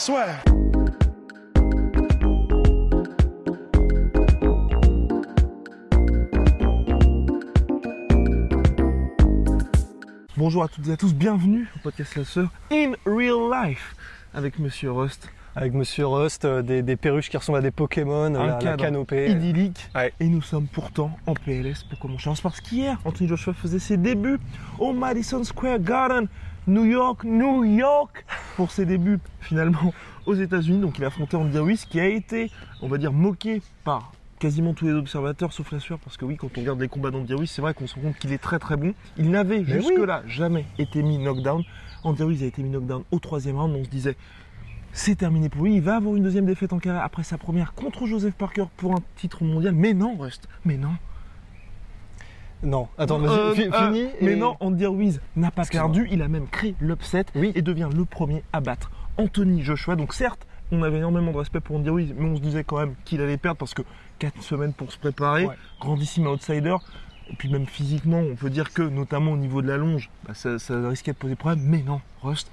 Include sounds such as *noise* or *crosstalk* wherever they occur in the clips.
Swear. Bonjour à toutes et à tous, bienvenue au podcast La Sœur in Real Life avec Monsieur Rust. Avec Monsieur Rust, euh, des, des perruches qui ressemblent à des Pokémon, la, la cadre canopée. idyllique. Ouais. Et nous sommes pourtant en PLS pour commencer. Parce qu'hier, Anthony Joshua faisait ses débuts au Madison Square Garden, New York, New York, pour ses débuts finalement aux États-Unis. Donc il a affronté Andy Ruiz qui a été, on va dire, moqué par quasiment tous les observateurs sauf la sueur parce que oui quand on regarde les combats d'Andy Ruiz c'est vrai qu'on se rend compte qu'il est très très bon il n'avait jusque là jamais été mis knockdown Andy Ruiz a été mis knockdown au troisième round on se disait c'est terminé pour lui. Il va avoir une deuxième défaite en carrière après sa première contre Joseph Parker pour un titre mondial. Mais non, Rust. Mais non. Non, attends, vas-y, Euh, fi- euh, fini. Mais et- non, Andy Ruiz n'a pas Excuse-moi. perdu. Il a même créé l'upset Oui. et devient le premier à battre Anthony Joshua. Donc certes, on avait énormément de respect pour Andy Ruiz, mais on se disait quand même qu'il allait perdre parce que 4 semaines pour se préparer, Ouais. grandissime outsider. Et puis même physiquement, on peut dire que notamment au niveau de la longe, bah, ça, ça risquait de poser problème. Mais non, Rust,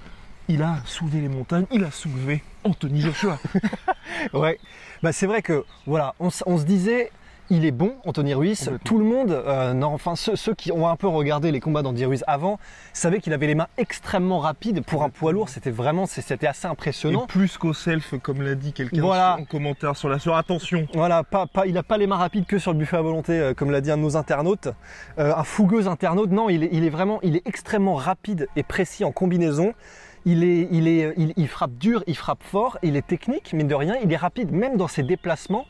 il a soulevé les montagnes, il a soulevé Anthony Joshua. *laughs* Ouais. Bah, c'est vrai que, voilà, on se disait, il est bon, Anthony Ruiz. Tout le monde, euh, non, enfin, ceux, ceux qui ont un peu regardé les combats d'Andy Ruiz avant, savaient qu'il avait les mains extrêmement rapides. Pour un poids lourd, c'était vraiment, c'était assez Et impressionnant. plus qu'au self, comme l'a dit quelqu'un Voilà. en commentaire sur la soeur. Attention, Voilà, pas, pas, il n'a pas les mains rapides que sur le buffet à volonté, euh, comme l'a dit un de nos internautes. Euh, un fougueux internaute, non, il est, il est vraiment, il est extrêmement rapide et précis en combinaison. Il, est, il, est, il, il frappe dur, il frappe fort, il est technique, mais de rien, il est rapide, même dans ses déplacements.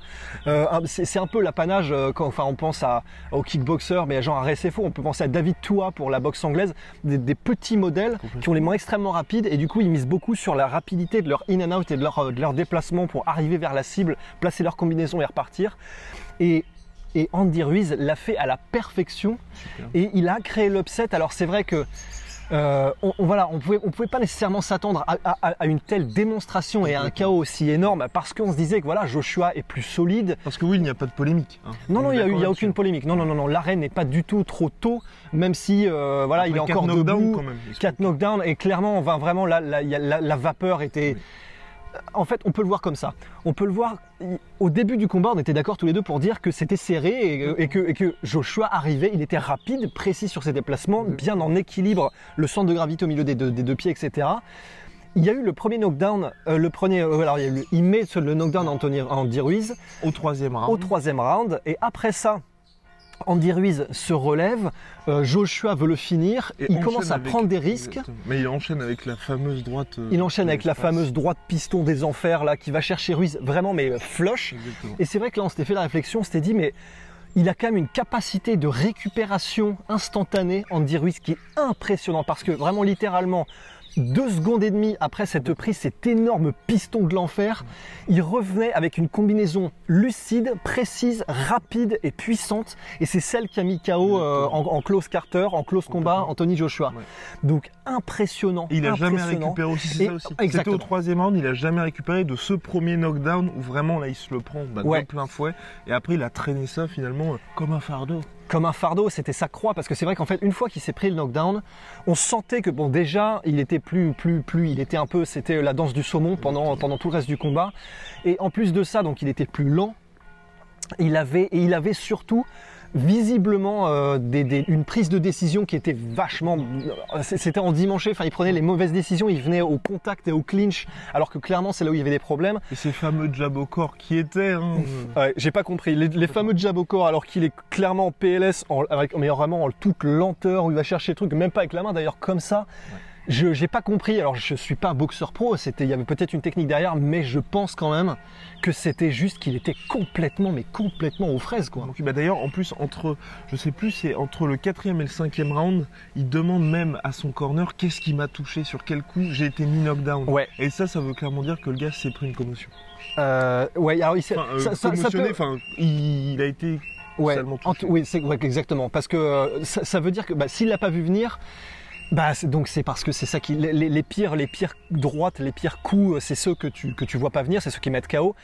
Euh, un- c'est un peu l'apanage, euh, quand enfin, on pense à, au kickboxer, mais genre à RSFO, on peut penser à David Tua pour la boxe anglaise, des, des petits modèles qui ont les mains extrêmement rapides, et du coup, ils misent beaucoup sur la rapidité de leur in and out et de leur, euh, de leur déplacement pour arriver vers la cible, placer leur combinaison et repartir. Et, et Andy Ruiz l'a fait à la perfection et il a créé l'upset. Alors c'est vrai que euh, on, on- voilà, on pouvait, on pouvait pas nécessairement s'attendre à, à- à une telle démonstration et à un chaos aussi énorme parce qu'on se disait que voilà, Joshua est plus solide. parce que oui, il n'y a pas de polémique. hein. Non, On non, il y a, eu- il y a aucune polémique. Non, non, non, non, l'arène n'est pas du tout trop tôt, même si euh, voilà, il est encore debout. quand même. 4 knockdowns et clairement on va vraiment là, la vapeur était en fait on peut le voir comme ça. On peut le voir au début du combat on était d'accord tous les deux pour dire que c'était serré et, et que, et que Joshua arrivait il était rapide précis sur ses déplacements bien en équilibre le centre de gravité au milieu des deux, des deux pieds etc il y a eu le premier knockdown, euh, le premier, euh, alors il, y a eu le- il met le knockdown Anthony, Andy Ruiz Au troisième round. au troisième round et après ça Andy Ruiz se relève, euh, Joshua veut le finir, Et il commence à avec- prendre des risques. Mais il enchaîne avec la fameuse droite. euh, Il enchaîne avec la fameuse droite piston des enfers là qui va chercher Ruiz vraiment mais euh, flush. Exactement. Et c'est vrai que là on s'était fait la réflexion, on s'était dit mais il a quand même une capacité de récupération instantanée Andy Ruiz qui est impressionnant parce que vraiment littéralement deux secondes et demie après cette prise, cet énorme piston de l'enfer, il revenait avec une combinaison lucide, précise, rapide et puissante. Et c'est celle qui a mis KO euh, en, en close Carter, en close combat. Anthony Joshua. Ouais. Donc impressionnant. Et il a jamais récupéré aussi, c'est ça aussi. C'était exactement. au troisième round, il a jamais récupéré de ce premier knockdown où vraiment là il se le prend bah, Ouais. plein fouet. Et après il a traîné ça finalement euh, comme un fardeau. Comme un fardeau, c'était sa croix parce que c'est vrai qu'en fait une fois qu'il s'est pris le knockdown, on sentait que bon déjà il était plus plus plus, il était un peu c'était la danse du saumon pendant pendant tout le reste du combat et en plus de ça donc il était plus lent. Il avait et il avait surtout visiblement euh, des- des- une prise de décision qui était vachement euh, c'était en dimanche enfin il prenait les mauvaises décisions il venait au contact et au clinch alors que clairement c'est là où il y avait des problèmes Et ces fameux jab au corps qui étaient. hein, Ouais, j'ai pas compris. Les, les fameux jab au corps, alors qu'il est clairement en PLS, en, avec, mais vraiment en toute lenteur, où il va chercher le truc, même pas avec la main d'ailleurs, comme ça. Je j'ai pas compris. Alors je suis pas un boxeur pro. C'était il y avait peut-être une technique derrière, mais je pense quand même que c'était juste qu'il était complètement mais complètement aux fraises quoi. Donc, bah, D'ailleurs, en plus, entre, je sais plus, c'est entre le quatrième et le cinquième round, il demande même à son corner qu'est-ce qui m'a touché, sur quel coup j'ai été mis knockdown. Ouais. Et ça, ça veut clairement dire que le gars s'est pris une commotion. Euh, ouais. Alors il s'est- Enfin, euh, ça- ça- peut- il, il a été Ouais, en- oui, c'est ouais, exactement. Parce que euh, ça, ça veut dire que bah, s'il l'a pas vu venir, bah donc c'est parce que c'est ça qui les pires les pires droites, les pires coups, euh, c'est ceux que tu que tu vois pas venir, c'est ceux qui mettent KO.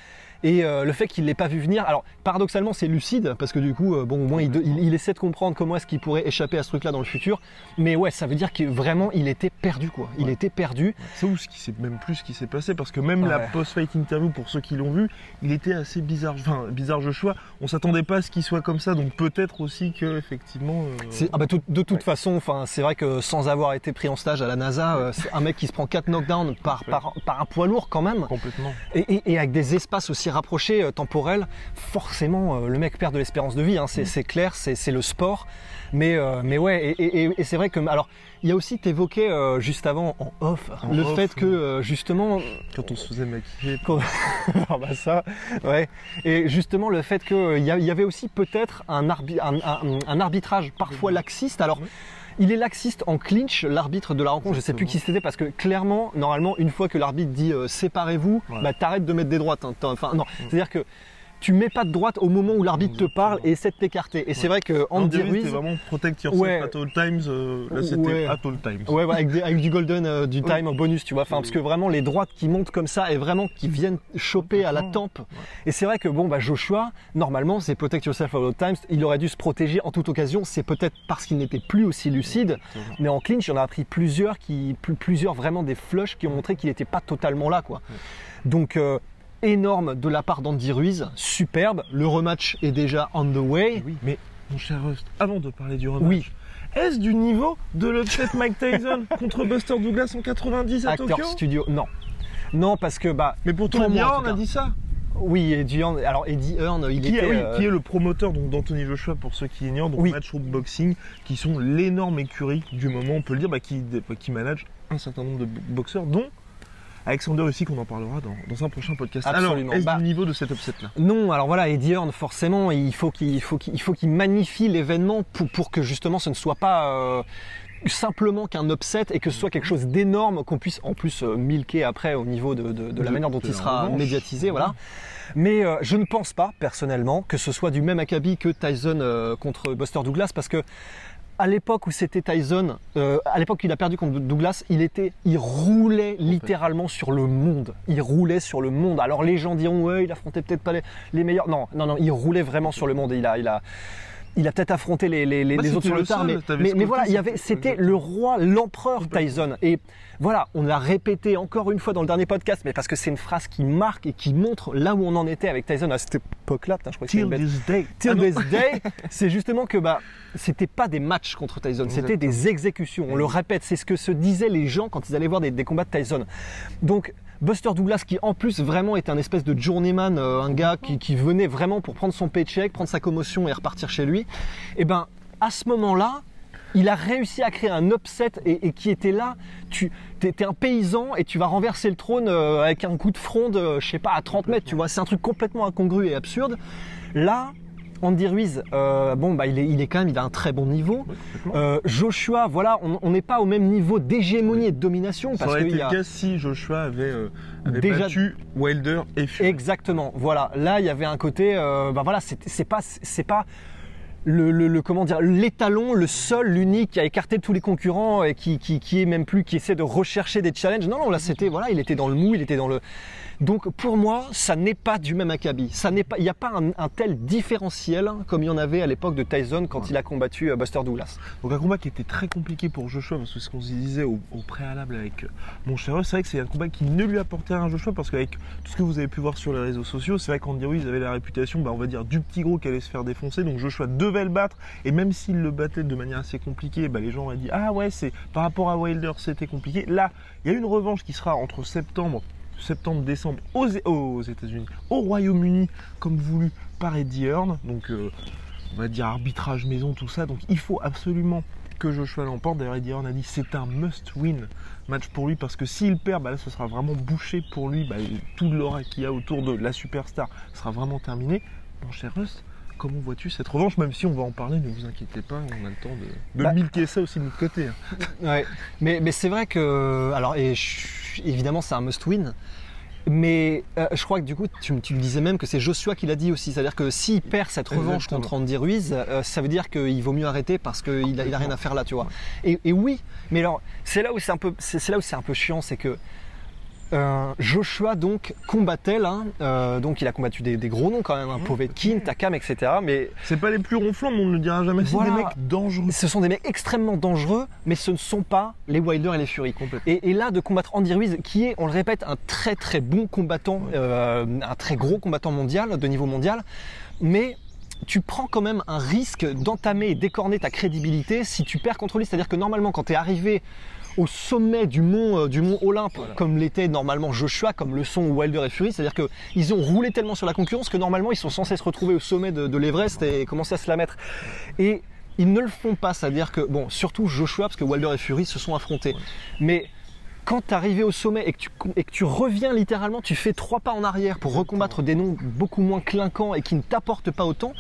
Et euh, le fait qu'il l'ait pas vu venir, alors paradoxalement c'est lucide parce que du coup euh, bon au moins il, il- il essaie de comprendre comment est-ce qu'il pourrait échapper à ce truc-là dans le futur. Mais ouais, ça veut dire que vraiment il était perdu quoi. Il Ouais. était perdu. C'est où ce qui s'est même plus ce qui s'est passé parce que même la post-fight interview pour ceux qui l'ont vu, il était assez bizarre. Enfin, bizarre Joshua. On s'attendait pas à ce qu'il soit comme ça, donc peut-être aussi que effectivement. euh, ah bah, tout- de toute Ouais. façon, enfin, c'est vrai que sans avoir été pris en stage à la NASA, c'est un mec qui se prend 4 knockdowns par, par, par un poids lourd quand même, complètement. et, et- et avec des espaces aussi rapprochés, euh, temporels, forcément, euh, le mec perd de l'espérance de vie. hein, Mm. c'est clair, c'est le sport. Mais, euh, mais ouais, et, et- et- et c'est vrai que. Alors, il y a aussi, t'évoquais euh, juste avant, en off, En le off, fait que, euh, justement, Quand on se faisait maquiller. *laughs* ah bah ça, ouais. Et justement le fait qu'il y, y avait aussi peut-être un, arbi- un- un- un arbitrage parfois laxiste. Alors. Oui. Il est laxiste en clinch, l'arbitre de la rencontre. Je sais plus qui c'était parce que clairement, normalement, une fois que l'arbitre dit euh, séparez-vous, Ouais. bah t'arrêtes de mettre des droites. hein. Enfin non, c'est-à-dire que tu mets pas de droite au moment où l'arbitre te parle et essaie de t'écarter. Et c'est vrai que Andy Ruiz, c'était vraiment protect yourself Ouais. at all times. euh, là, c'était Ouais. at all times. Ouais, avec, des- avec du golden, euh, du time en bonus, tu vois. Enfin, parce que vraiment les droites qui montent comme ça et vraiment qui viennent choper à la tempe. Et c'est vrai que bon, bah Joshua, normalement, c'est protect yourself at all times. Il aurait dû se protéger en toute occasion. C'est peut-être parce qu'il n'était plus aussi lucide. Mais en clinch, en a pris plusieurs qui, plus- plusieurs vraiment des flushs qui ont montré qu'il n'était pas totalement là, quoi. Donc euh, énorme de la part d'Andy Ruiz, superbe. Le rematch est déjà on the way. Oui, mais mon cher Rust, avant de parler du rematch, Oui. est-ce du niveau de l'upset Mike Tyson *laughs* contre Buster Douglas en 90 à Acteur Tokyo? studio, non. Non, parce que bah Mais pourtant, Pour moi, tout a dit ça. Oui, Eddie Hearn, alors Eddie Hearn, il Qui, était... est, oui, euh, qui est le promoteur donc, d'Anthony Joshua pour ceux qui ignorent, donc Oui. Matchroom Boxing, qui sont l'énorme écurie du moment, on peut le dire, bah, qui, qui manage un certain nombre de bo- boxeurs, dont Alexander aussi, qu'on en parlera dans, dans un prochain podcast. Absolument. Alors, est-ce Bah, du niveau de cet upset-là Non, alors voilà, Eddie Hearn, forcément, il faut qu'il il faut qu'il il faut qu'il magnifie l'événement pour, pour que justement ce ne soit pas euh, simplement qu'un upset et que ce soit quelque chose d'énorme qu'on puisse en plus euh, milquer après au niveau de, de- de la De- manière dont il sera revanche. médiatisé, voilà. Mais euh, je ne pense pas, personnellement, que ce soit du même acabit que Tyson euh, contre Buster Douglas parce que à l'époque où c'était Tyson, euh, à l'époque où il a perdu contre Douglas, il était, il roulait littéralement sur le monde. Il roulait sur le monde. Alors les gens diront ouais, il affrontait peut-être pas les, les meilleurs. Non, non, non, il roulait vraiment sur le monde. Et il a, il a, il a peut-être affronté les, les, les- Bah, les autres sur le tard, mais, voilà, il y avait, c'était- le roi, l'empereur. Tyson. Et voilà, on l'a répété encore une fois dans le dernier podcast, mais parce que c'est une phrase qui marque et qui montre là où on en était avec Tyson à cette époque-là. Putain, je crois que Till this day. Till Ah this day, *laughs* c'est justement que bah c'était pas des matchs contre Tyson, c'était des exécutions. On le répète, c'est ce que se disaient les gens quand ils allaient voir des, des combats de Tyson. Donc Buster Douglas, qui en plus vraiment était un espèce de journeyman, euh, un gars qui, venait vraiment pour prendre son paycheck, prendre sa commotion et repartir chez lui. Et ben à ce moment-là, il a réussi à créer un upset et, qui était là. Tu es, un paysan et tu vas renverser le trône euh, avec un coup de fronde, euh, je sais pas, à 30 mètres. Tu vois, c'est un truc complètement incongru et absurde. Là, Andy Ruiz, euh, bon bah il est, il est quand même, il a un très bon niveau. Euh, Joshua, voilà, on n'est pas au même niveau d'hégémonie et de domination Ça parce aurait qu'il été a le cas si Joshua avait, euh, avait Déjà- battu Wilder et Fury. Exactement. Voilà. Là, il y avait un côté. Bah voilà, c'est pas, c'est pas le, le- le- comment dire, l'étalon, le seul, l'unique qui a écarté tous les concurrents et qui, qui, qui est même plus, qui essaie de rechercher des challenges. Non, non, là, c'était voilà, il était dans le mou, il était dans le. Donc pour moi, ça n'est pas du même acabit. Ça n'est pas, il n'y a pas un, un tel différentiel comme il y en avait à l'époque de Tyson quand il a combattu euh, Buster Douglas. Donc un combat qui était très compliqué pour Joshua parce que ce qu'on se disait au, au préalable avec euh, mon cher c'est vrai que c'est un combat qui ne lui apportait rien à Joshua parce qu'avec tout ce que vous avez pu voir sur les réseaux sociaux, c'est vrai qu'Andy Ruiz avait la réputation, bah, on va dire, du petit gros qui allait se faire défoncer, donc Joshua devait le battre et même s'il le battait de manière assez compliquée, bah, les gens auraient dit ah ouais c'est par rapport à Wilder c'était compliqué. Là, il y a une revanche qui sera entre septembre septembre-décembre aux, aux États-Unis, au Royaume-Uni, comme voulu par Eddie Hearn. Donc, euh, on va dire arbitrage maison, tout ça. Donc, il faut absolument que Joshua l'emporte. D'ailleurs, Eddie Hearn a dit c'est un must-win match pour lui parce que s'il perd, bah là, ce sera vraiment bouché pour lui. Bah, tout l'aura qu'il y a autour de la superstar sera vraiment terminé. Mon cher Rust, comment vois-tu cette revanche Même si on va en parler, ne vous inquiétez pas, on a le temps de, de Bah- milquer ça aussi de notre côté. hein. *laughs* Ouais, mais, mais c'est vrai que. Alors, et je- évidemment, c'est un must-win. Mais euh, je crois que du coup, tu, me- tu me disais même que c'est Joshua qui l'a dit aussi. C'est-à-dire que s'il perd cette revanche Exactement. contre Andy Ruiz, euh, ça veut dire qu'il vaut mieux arrêter parce qu'il a, il a rien à faire là, tu vois. Et, et oui, mais alors, c'est là où c'est un peu, c'est là où c'est un peu chiant, c'est que euh, Joshua donc combattait là, euh, donc il a combattu des, des gros noms quand même, hein, Mmh. Povetkin, Takam, etc. Mais C'est pas les plus ronflants, mais on ne le dira jamais. C'est Voilà. des mecs dangereux. ce sont des mecs extrêmement dangereux, mais ce ne sont pas les Wilder et les Fury. Complètement. Et, et là, de combattre Andy Ruiz, qui est, on le répète, un très très bon combattant, euh, un très gros combattant mondial, de niveau mondial, mais tu prends quand même un risque d'entamer et d'écorner ta crédibilité si tu perds contre lui. C'est-à-dire que normalement, quand tu es arrivé au sommet du mont, euh, du mont Olympe, comme l'était normalement Joshua, comme le sont Wilder et Fury, c'est-à-dire qu'ils ont roulé tellement sur la concurrence que normalement ils sont censés se retrouver au sommet de, de l'Everest et commencer à se la mettre. Et ils ne le font pas, c'est-à-dire que, bon, surtout Joshua, parce que Wilder et Fury se sont affrontés. Mais quand tu arrivé au sommet et que, tu, et que tu reviens littéralement, tu fais trois pas en arrière pour recombattre des noms beaucoup moins clinquants et qui ne t'apportent pas autant,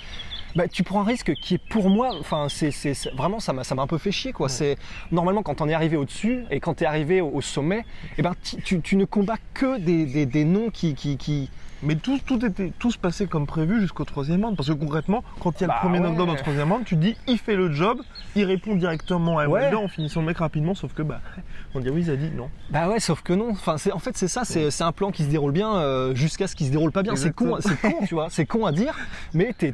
bah, tu prends un risque qui est pour moi, enfin, c'est, vraiment ça m'a, ça m'a un peu fait chier quoi. C'est normalement quand on est arrivé au-dessus et quand tu es arrivé au, au sommet, eh ben tu, tu- ne combats que des, des- des noms qui, qui, qui- Mais tout, tout, était, tout se passait comme prévu jusqu'au troisième round. Parce que concrètement, quand il y a Bah le premier ouais. knockdown au troisième round, tu dis il fait le job, il répond directement à Ouais. Wilder en finissant le mec rapidement. Sauf que, bah, on dirait oui, il a dit non. Bah ouais, sauf que non. Enfin, c'est, en fait, c'est ça. C'est, c'est un plan qui se déroule bien euh, jusqu'à ce qu'il se déroule pas bien. C'est con, c'est con, tu vois. C'est con à dire, mais t'es-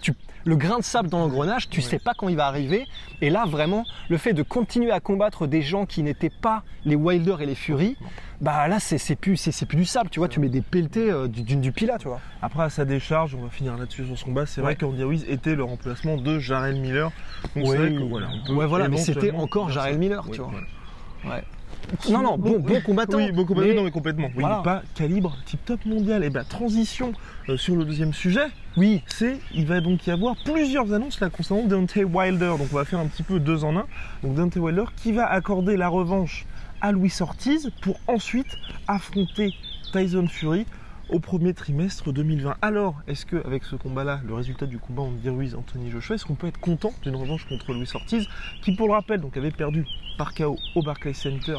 tu, le grain de sable dans l'engrenage, tu sais pas quand il va arriver. Et là, vraiment, le fait de continuer à combattre des gens qui n'étaient pas les Wilder et les Fury, bah là, c'est, c'est plus, plus du sable, tu vois. Tu mets des pelletés euh, du, du, pila, tu vois. Après, à sa décharge, on va finir là-dessus sur son bas. C'est vrai qu'Andy Ruiz était le remplacement de Jarel Miller. Donc vrai que, voilà, on peut ouais, voilà, mais c'était encore ça. Miller, tu vois. voilà. Ouais. Non, non, bon, bon combattant. Oui, bon combattant, mais- non, mais complètement. Oui, Voilà. mais pas calibre tip top mondial. Et bah, transition euh, sur le deuxième sujet. Oui, c'est il va donc y avoir plusieurs annonces là concernant Deontay Wilder. Donc on va faire un petit peu deux en un. Donc Deontay Wilder qui va accorder la revanche à Luis Ortiz pour ensuite affronter Tyson Fury au premier trimestre 2020. Alors, est-ce que avec ce combat-là, le résultat du combat Andy Ruiz Anthony Joshua, est-ce qu'on peut être content d'une revanche contre Luis Ortiz, qui pour le rappel donc avait perdu par KO au Barclays Center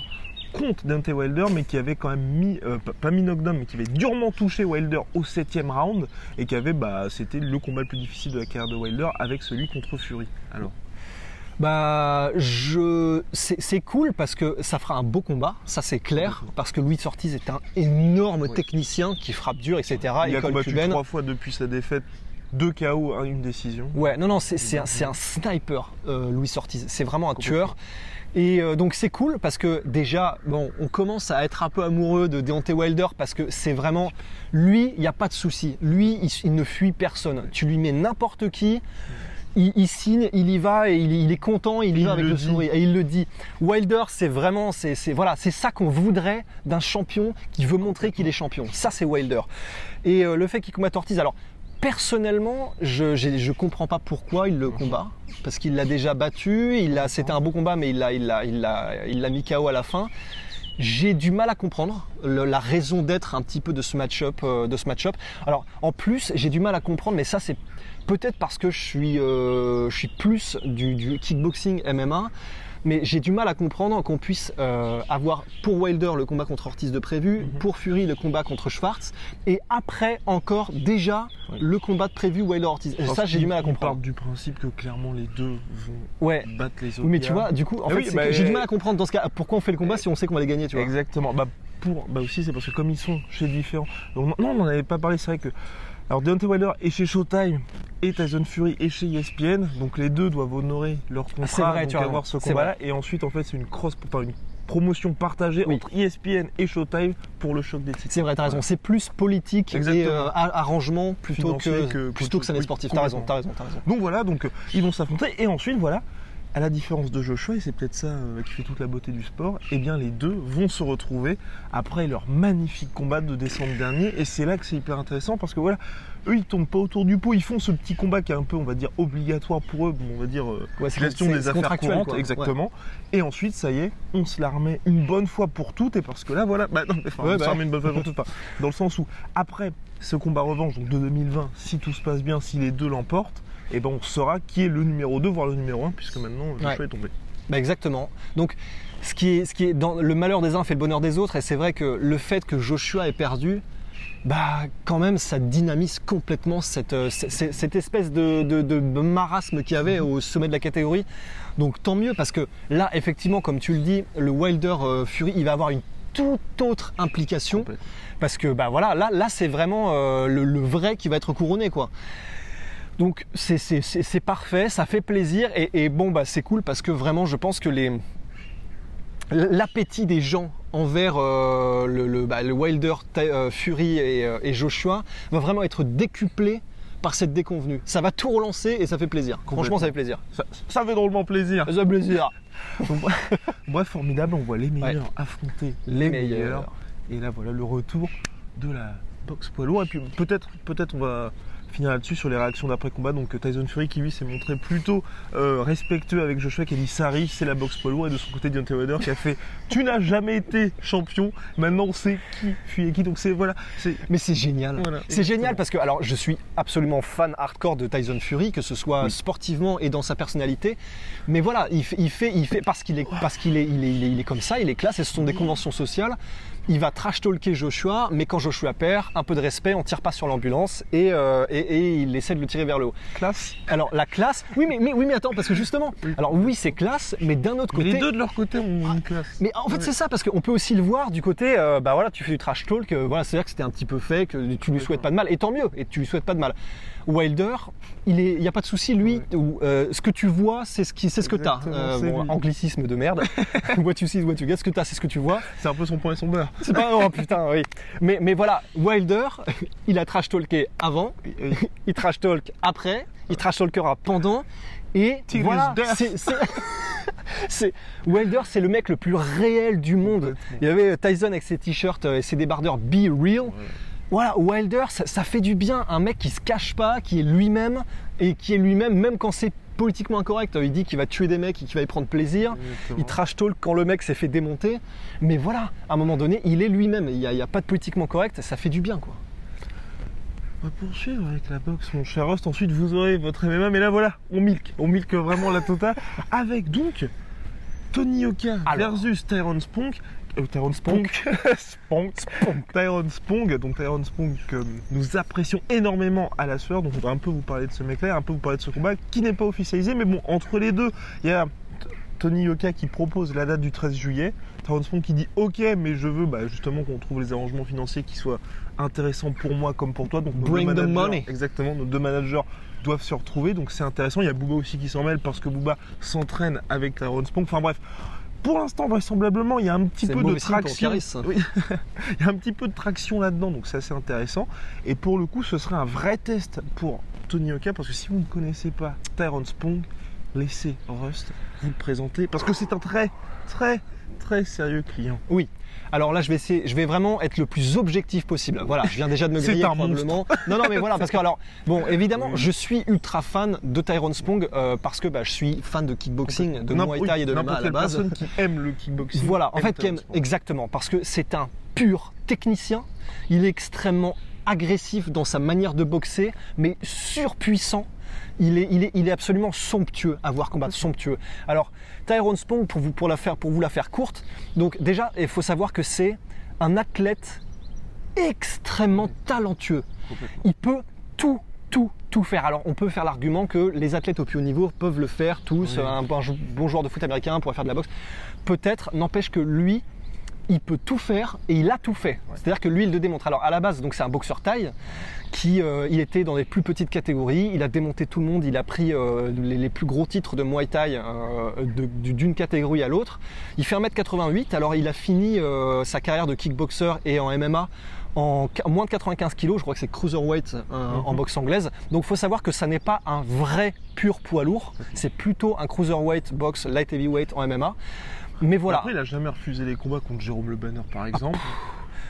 contre Deontay Wilder, mais qui avait quand même mis, euh, pas- mis knockdown, mais qui avait durement touché Wilder au septième round et qui avait, bah, c'était le combat le plus difficile de la carrière de Wilder avec celui contre Fury. Bah, je, c'est cool parce que ça fera un beau combat, ça c'est clair, parce que Louis Ortiz est un énorme Oui. technicien qui frappe dur, etc. il a combattu cubaine. trois fois depuis sa défaite, deux KO, un- une décision. Ouais, non, non, c'est un, sniper, euh, Louis Ortiz. C'est vraiment un tueur. Et euh, donc c'est cool parce que déjà, bon, on commence à être un peu amoureux de Deontay Wilder parce que c'est vraiment lui, il n'y a pas de souci. Lui, il, il ne fuit personne. Tu lui mets n'importe qui. Il, il signe, il y va et il, il est content, il y Il va avec le sourire et il le dit. Wilder, c'est vraiment, c'est voilà, c'est ça qu'on voudrait d'un champion qui veut montrer qu'il est champion. Ça, c'est Wilder. Et euh, le fait qu'il combatte Ortiz, alors personnellement, je je comprends pas pourquoi il le combat parce qu'il l'a déjà battu. Il a, c'était un beau combat, mais il l'a, il l'a, il l'a, il l'a mis KO à la fin. J'ai du mal à comprendre le- la raison d'être un petit peu de ce match-up, euh, de ce match-up. Alors, en plus, j'ai du mal à comprendre, mais ça, c'est peut-être parce que je suis, euh, je suis plus du, du kickboxing MMA. Mais j'ai du mal à comprendre qu'on puisse euh, avoir pour Wilder le combat contre Ortiz de prévu, pour Fury le combat contre Schwartz, et après encore déjà Oui. le combat de prévu Wilder Ortiz. Et Parce ça, j'ai du mal à il part comprendre. du principe que clairement les deux vont Ouais. battre les autres. Oui, mais tu vois, du coup, en Ah fait, bah, j'ai du mal à comprendre dans ce cas pourquoi on fait le combat si on sait qu'on va les gagner, tu vois. Exactement. Bah, pour, bah aussi, c'est parce que comme ils sont chez différents. Donc, non, on n'en avait pas parlé. C'est vrai que. Alors, Deontay Wilder est chez Showtime et Tyson Fury est chez ESPN. Donc, les deux doivent honorer leur contrat. c'est vrai, donc tu avoir ce combat-là. Et ensuite, en fait, c'est une cross, enfin, une promotion partagée Oui. entre ESPN et Showtime pour le choc des titres. C'est vrai, t'as raison. C'est plus politique et euh, arrangement plutôt Financier que, que- plutôt que ça n'est sportif. T'as raison, t'as raison, t'as raison. Donc voilà, donc euh, ils vont s'affronter et ensuite voilà, à la différence de Joshua, et c'est peut-être ça euh, qui fait toute la beauté du sport, eh bien les deux vont se retrouver après leur magnifique combat de décembre dernier. Et c'est là que c'est hyper intéressant parce que voilà, eux ils tombent pas autour du pot, ils font ce petit combat qui est un peu, on va dire, obligatoire pour eux, on va dire, euh, Ouais, gestion des affaires courantes, quoi. exactement. Et ensuite, ça y est, on se la remet une bonne fois pour toutes, et parce que là, voilà, bah non, mais enfin, Ouais, on se bah. la remet une bonne fois pour toutes, dans le sens où, après ce combat revanche donc de 2020, si tout se passe bien, si les deux l'emportent, et ben on saura qui est le numéro 2, voire le numéro 1, puisque maintenant Joshua Ouais. est tombé. Bah exactement. Donc, ce qui est, ce qui est dans le malheur des uns fait le bonheur des autres, et c'est vrai que le fait que Joshua ait perdu, bah quand même, ça dynamise complètement cette, euh, cette espèce de, de- de marasme qu'il y avait au sommet de la catégorie. Donc tant mieux, parce que là, effectivement, comme tu le dis, le Wilder euh, Fury, il va avoir une toute autre implication, parce que bah voilà, là, là c'est vraiment euh, le, le vrai qui va être couronné, quoi. Donc c'est- parfait, ça fait plaisir et, et bon bah c'est cool parce que vraiment je pense que les l'appétit des gens envers euh, le, le- bah, le Wilder, euh, Fury et, euh, et Joshua va vraiment être décuplé par cette déconvenue. Ça va tout relancer et ça fait plaisir. Franchement ça fait plaisir. Ça, ça fait drôlement plaisir. Ça fait plaisir. Bref, *laughs* formidable, on voit les meilleurs affronter Les meilleurs. Et là, voilà le retour de la boxe poids lourd. Et puis peut-être, peut-être, on va finir là-dessus sur les réactions d'après-combat. Donc Tyson Fury qui lui s'est montré plutôt euh, respectueux avec Joshua qui a dit ça arrive, c'est la boxe poids lourd. Et de son côté, Deontay Wilder qui a fait tu n'as jamais été champion, maintenant on sait qui fut et qui. Donc c'est voilà, Mais c'est génial. Voilà, c'est génial parce que alors je suis absolument fan hardcore de Tyson Fury, que ce soit sportivement et dans sa personnalité. Mais voilà, il fait, il fait, il fait parce qu'il est, parce qu'il est, il est, il est, il est comme ça, il est classe. Et ce sont des conventions sociales. Il va trash talker Joshua, mais quand Joshua perd, un peu de respect, on tire pas sur l'ambulance et, euh, et, et il essaie de le tirer vers le haut. classe. Alors la classe, oui mais, mais oui mais attends parce que justement, alors oui c'est classe, mais d'un autre Mais côté, les deux de leur côté ont une classe. mais en fait, c'est ça, parce qu'on peut aussi le voir du côté, euh, bah voilà, tu fais du trash talk, euh, voilà, c'est-à-dire que c'était un petit peu fait, que tu lui souhaites pas de mal, et tant mieux, et tu lui souhaites pas de mal. Wilder, il est, il y a pas de souci, lui, où, euh, ce que tu vois, c'est ce qui, c'est ce que t'as. Exactement, c'est lui. anglicisme de merde. what you see is what you get. Ce que t'as, c'est ce que tu vois. C'est un peu son point et son beurre. C'est pas, oh putain, oui. Mais, mais voilà, Wilder, il a trash talké avant, *laughs* il trash talk après, il trash talkera pendant, et voilà, his death. c'est, c'est- *laughs* c'est- Wilder, c'est le mec le plus réel du monde. Il y avait Tyson avec ses t-shirts euh, et ses débardeurs Be Real. Voilà, Wilder, ça, ça fait du bien. Un mec qui se cache pas, qui est lui-même et qui est lui-même, même quand c'est politiquement incorrect. Il dit qu'il va tuer des mecs et qu'il va y prendre plaisir. Exactement. Il trash talk quand le mec s'est fait démonter. Mais voilà, à un moment donné, il est lui-même. Il n'y a, il y a pas de politiquement correct. Ça fait du bien, quoi. On va poursuivre avec la boxe, mon cher Rost. Ensuite, vous aurez votre MMA. Mais là, voilà, on milk. On milk vraiment la totale. *laughs* avec donc Tony Oka Alors. versus Tyrone Spong. *laughs* Euh, Tyrone Spong. Spong. Tyrone Spong. Donc, Tyrone Spong que nous apprécions énormément à la sueur. Donc, on va un peu vous parler de ce mec-là, un peu vous parler de ce combat qui n'est pas officialisé. Mais bon, entre les deux, il y a Tony Yoka qui propose la date du 13 juillet. Tyrone Spong qui dit ok, mais je veux bah, justement qu'on trouve les arrangements financiers qui soient intéressants pour moi comme pour toi. Donc nos Bring deux the money. Exactement, nos deux managers doivent se retrouver. Donc c'est intéressant. Il y a Booba aussi qui s'en mêle parce que Booba s'entraîne avec Tyrone Spong. Enfin bref. Pour l'instant, vraisemblablement, il y a un petit peu de traction. Oui. *laughs* il y a un petit peu de traction là-dedans, donc c'est assez intéressant. Et pour le coup, ce serait un vrai test pour Tony Oka, parce que si vous ne connaissez pas Tyrone Spong, laissez Rust vous le présenter, parce que c'est un très, très, très sérieux client. Oui. Alors là, je vais essayer, je vais vraiment être le plus objectif possible. Voilà, je viens déjà de me *laughs* griller un probablement. Non, non, mais voilà, parce que alors, bon, *laughs* évidemment, je suis ultra fan de Tyrone Spong euh, parce que bah, je suis fan de kickboxing, de Muay Thai et de MMA à la base. personne qui aime le kickboxing. Voilà, en aime fait, qui aime- exactement, parce que c'est un pur technicien. Il est extrêmement agressif dans sa manière de boxer, mais surpuissant. Il est, il est, il est absolument somptueux à voir combattre, somptueux. Alors, Tyrone Spong, pour vous, pour, la faire, pour vous la faire courte, donc déjà, il faut savoir que c'est un athlète extrêmement talentueux. Complètement. Il peut tout, tout, tout faire. Alors, on peut faire l'argument que les athlètes au plus haut niveau peuvent le faire tous. Oui. Un, bon joueur de foot américain pourrait faire de la boxe. Peut-être, n'empêche que lui, il peut tout faire et il a tout fait. C'est-à-dire que lui, il le démontre. Alors à la base, donc c'est un boxeur taille qui euh, il était dans les plus petites catégories. Il a démonté tout le monde. Il a pris euh, les, les plus gros titres de Muay Thai euh, d'une catégorie à l'autre. Il fait 1m88. Alors il a fini euh, sa carrière de kickboxer et en MMA en moins de 95 kg, je crois que c'est cruiserweight euh, en boxe anglaise. Donc faut savoir que ça n'est pas un vrai pur poids lourd, c'est plutôt un cruiserweight boxe light heavyweight en MMA. Mais voilà. Après, il a jamais refusé les combats contre Jérôme Le Banner, par exemple.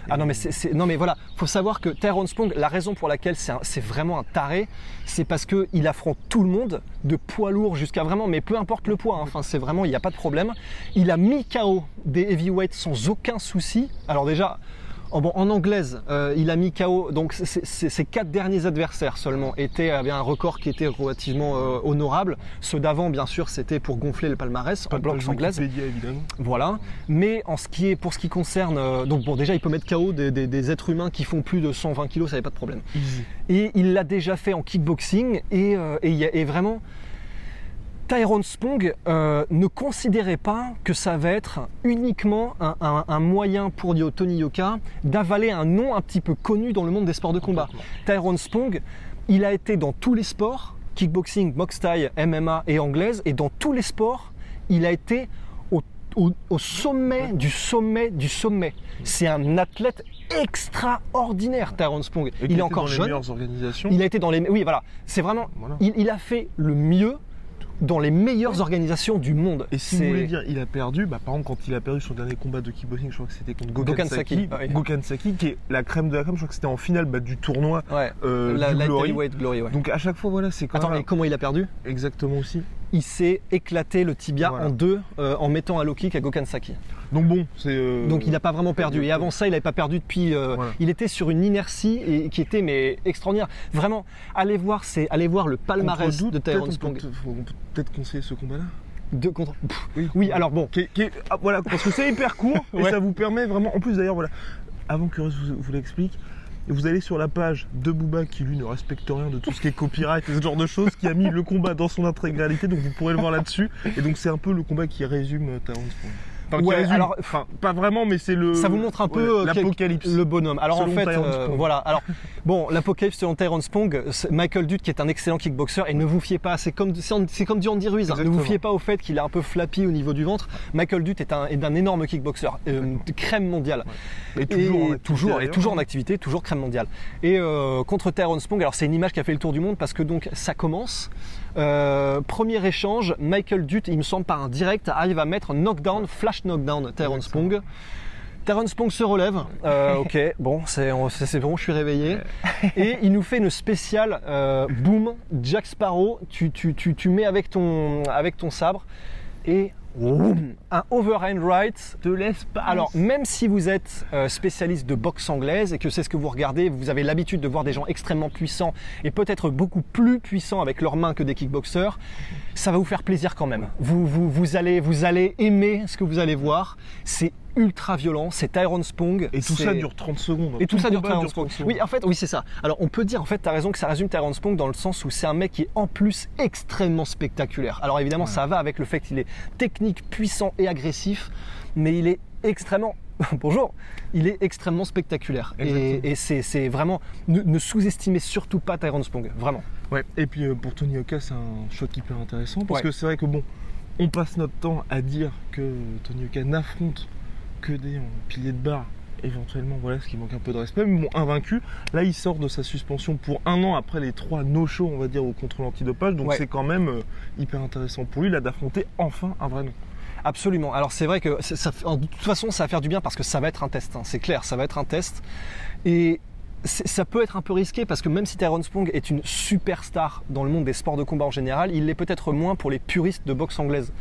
Ah non mais c'est, non mais voilà, faut savoir que Tyrone Spong, la raison pour laquelle c'est, vraiment un taré, c'est parce que il affronte tout le monde, de poids lourd jusqu'à vraiment, mais peu importe le poids. hein. Enfin c'est vraiment, il n'y a pas de problème. Il a mis KO des heavyweights sans aucun souci. Alors déjà. En, bon, en anglaise, euh, il a mis KO, donc ses quatre derniers adversaires seulement étaient, avaient un record qui était relativement euh, honorable. Ceux d'avant, bien sûr, c'était pour gonfler le palmarès Pas en page anglaise. Wikipédia, évidemment. Voilà. Mais en ce qui est, pour ce qui concerne, euh, donc bon, déjà, il peut mettre KO des, des- des êtres humains qui font plus de 120 kilos, ça a pas de problème. Easy. Et il l'a déjà fait en kickboxing et, euh, et, il y a- et vraiment, Tyrone Spong euh, ne considérait pas que ça va être uniquement un, un- un moyen pour Tony Yoka d'avaler un nom un petit peu connu dans le monde des sports de combat. Tyrone Spong, il a été dans tous les sports, kickboxing, boxe Thai, MMA et anglaise, et dans tous les sports, il a été au, au- au sommet du sommet du sommet. C'est un athlète extraordinaire, Tyrone Spong. Et Il qui est encore dans les jeune. meilleures organisations. Il a été dans les. Oui, voilà. C'est vraiment. Voilà. Il, il a fait le mieux dans les meilleures organisations du monde. Et si vous voulez dire, il a perdu, bah, par exemple, quand il a perdu son dernier combat de kickboxing, je crois que c'était contre Gokan Saki, qui est la crème de la crème, je crois que c'était en finale bah, du tournoi Ouais. euh, la du light Glory. glory, ouais. Donc à chaque fois, voilà, c'est quand Attends, même mais comment il a perdu? Exactement aussi. Il s'est éclaté le tibia Voilà. en deux euh, en mettant un low kick à Gokan Saki. Donc bon, c'est. euh, Donc il n'a pas vraiment perdu. Et avant ça, il n'avait pas perdu depuis. euh, Voilà. Il était sur une inertie et, qui était mais extraordinaire. Vraiment, allez voir, c'est allez voir le palmarès doute, de Tyrone peut-être, Spong. on peut- peut-être conseiller ce combat-là. De contre. Pff, Oui. oui, alors bon. Qui qui ah, voilà, parce que c'est hyper court et *laughs* Ouais. ça vous permet vraiment. En plus d'ailleurs, voilà, avant que vous, vous l'explique, vous allez sur la page de Booba qui lui ne respecte rien de tout ce qui est copyright et ce genre de choses, qui a mis le combat dans son intégralité, donc vous pourrez le voir là-dessus. Et donc c'est un peu le combat qui résume euh, Spong. Enfin, Ouais, alors- enfin, pas vraiment, mais c'est le. Ça vous montre un peu ouais, euh, l'apocalypse. le bonhomme. Alors Selon en fait, euh, voilà. Alors bon, l'apocalypse selon Tyrone Spong, Michael Dutt qui est un excellent kickboxer et ne vous fiez pas. C'est comme c'est comme du Andy Ruiz. hein. Ne vous fiez pas au fait qu'il est un peu flappy au niveau du ventre. Michael Dutt est un est d'un énorme kickboxer, euh, crème mondiale. Et toujours, en Et activité, toujours, et d'ailleurs. toujours en activité, toujours crème mondiale. Et euh, contre Tyrone Spong, alors c'est une image qui a fait le tour du monde parce que donc ça commence. Euh, premier échange, Michael Dutt, il me semble par un direct, arrive à mettre knockdown, flash knockdown, Tyrone Spong. Tyrone Spong se relève. Euh, ok, *laughs* bon, c'est on- c'est- c'est bon, je suis réveillé. Et il nous fait une spéciale euh, boom, Jack Sparrow. Tu, tu, tu, tu mets avec ton, avec ton sabre et un overhand right Te laisse pas. alors, même si vous êtes euh, spécialiste de boxe anglaise et que c'est ce que vous regardez, vous avez l'habitude de voir des gens extrêmement puissants et peut-être beaucoup plus puissants avec leurs mains que des kickboxers, ça va vous faire plaisir quand même. Vous, vous, vous, allez, vous allez aimer ce que vous allez voir. C'est ultra violent, c'est Tyrone Spong. Et tout ça dure 30 secondes. et tout, ça dure combat Tyrone Spong. Oui, en fait, oui, c'est ça. Alors, on peut dire, en fait, t'as raison que ça résume Tyrone Spong dans le sens où c'est un mec qui est en plus extrêmement spectaculaire. Alors, évidemment, ça va avec le fait qu'il est technique, puissant et agressif, mais il est extrêmement. *laughs* Bonjour, il est extrêmement spectaculaire. Exactement. Et, et c'est c'est vraiment. Ne, ne sous-estimez surtout pas Tyrone Spong, vraiment. Ouais, et puis euh, pour Tony Oka, c'est un choc hyper intéressant parce Ouais. que c'est vrai que bon, on passe notre temps à dire que Tony Oka n'affronte que des euh, piliers de barre, éventuellement, voilà, ce qui manque un peu de respect, mais bon, invaincu. Là, il sort de sa suspension pour un an après les trois no-show, on va dire, au contrôle antidopage, donc Ouais. c'est quand même euh, hyper intéressant pour lui, là, d'affronter enfin un vrai nom. Absolument. Alors c'est vrai que ça, de toute façon ça va faire du bien parce que ça va être un test. hein. C'est clair, ça va être un test. Et ça peut être un peu risqué parce que même si Tyrone Spong est une superstar dans le monde des sports de combat en général, il l'est peut-être moins pour les puristes de boxe anglaise.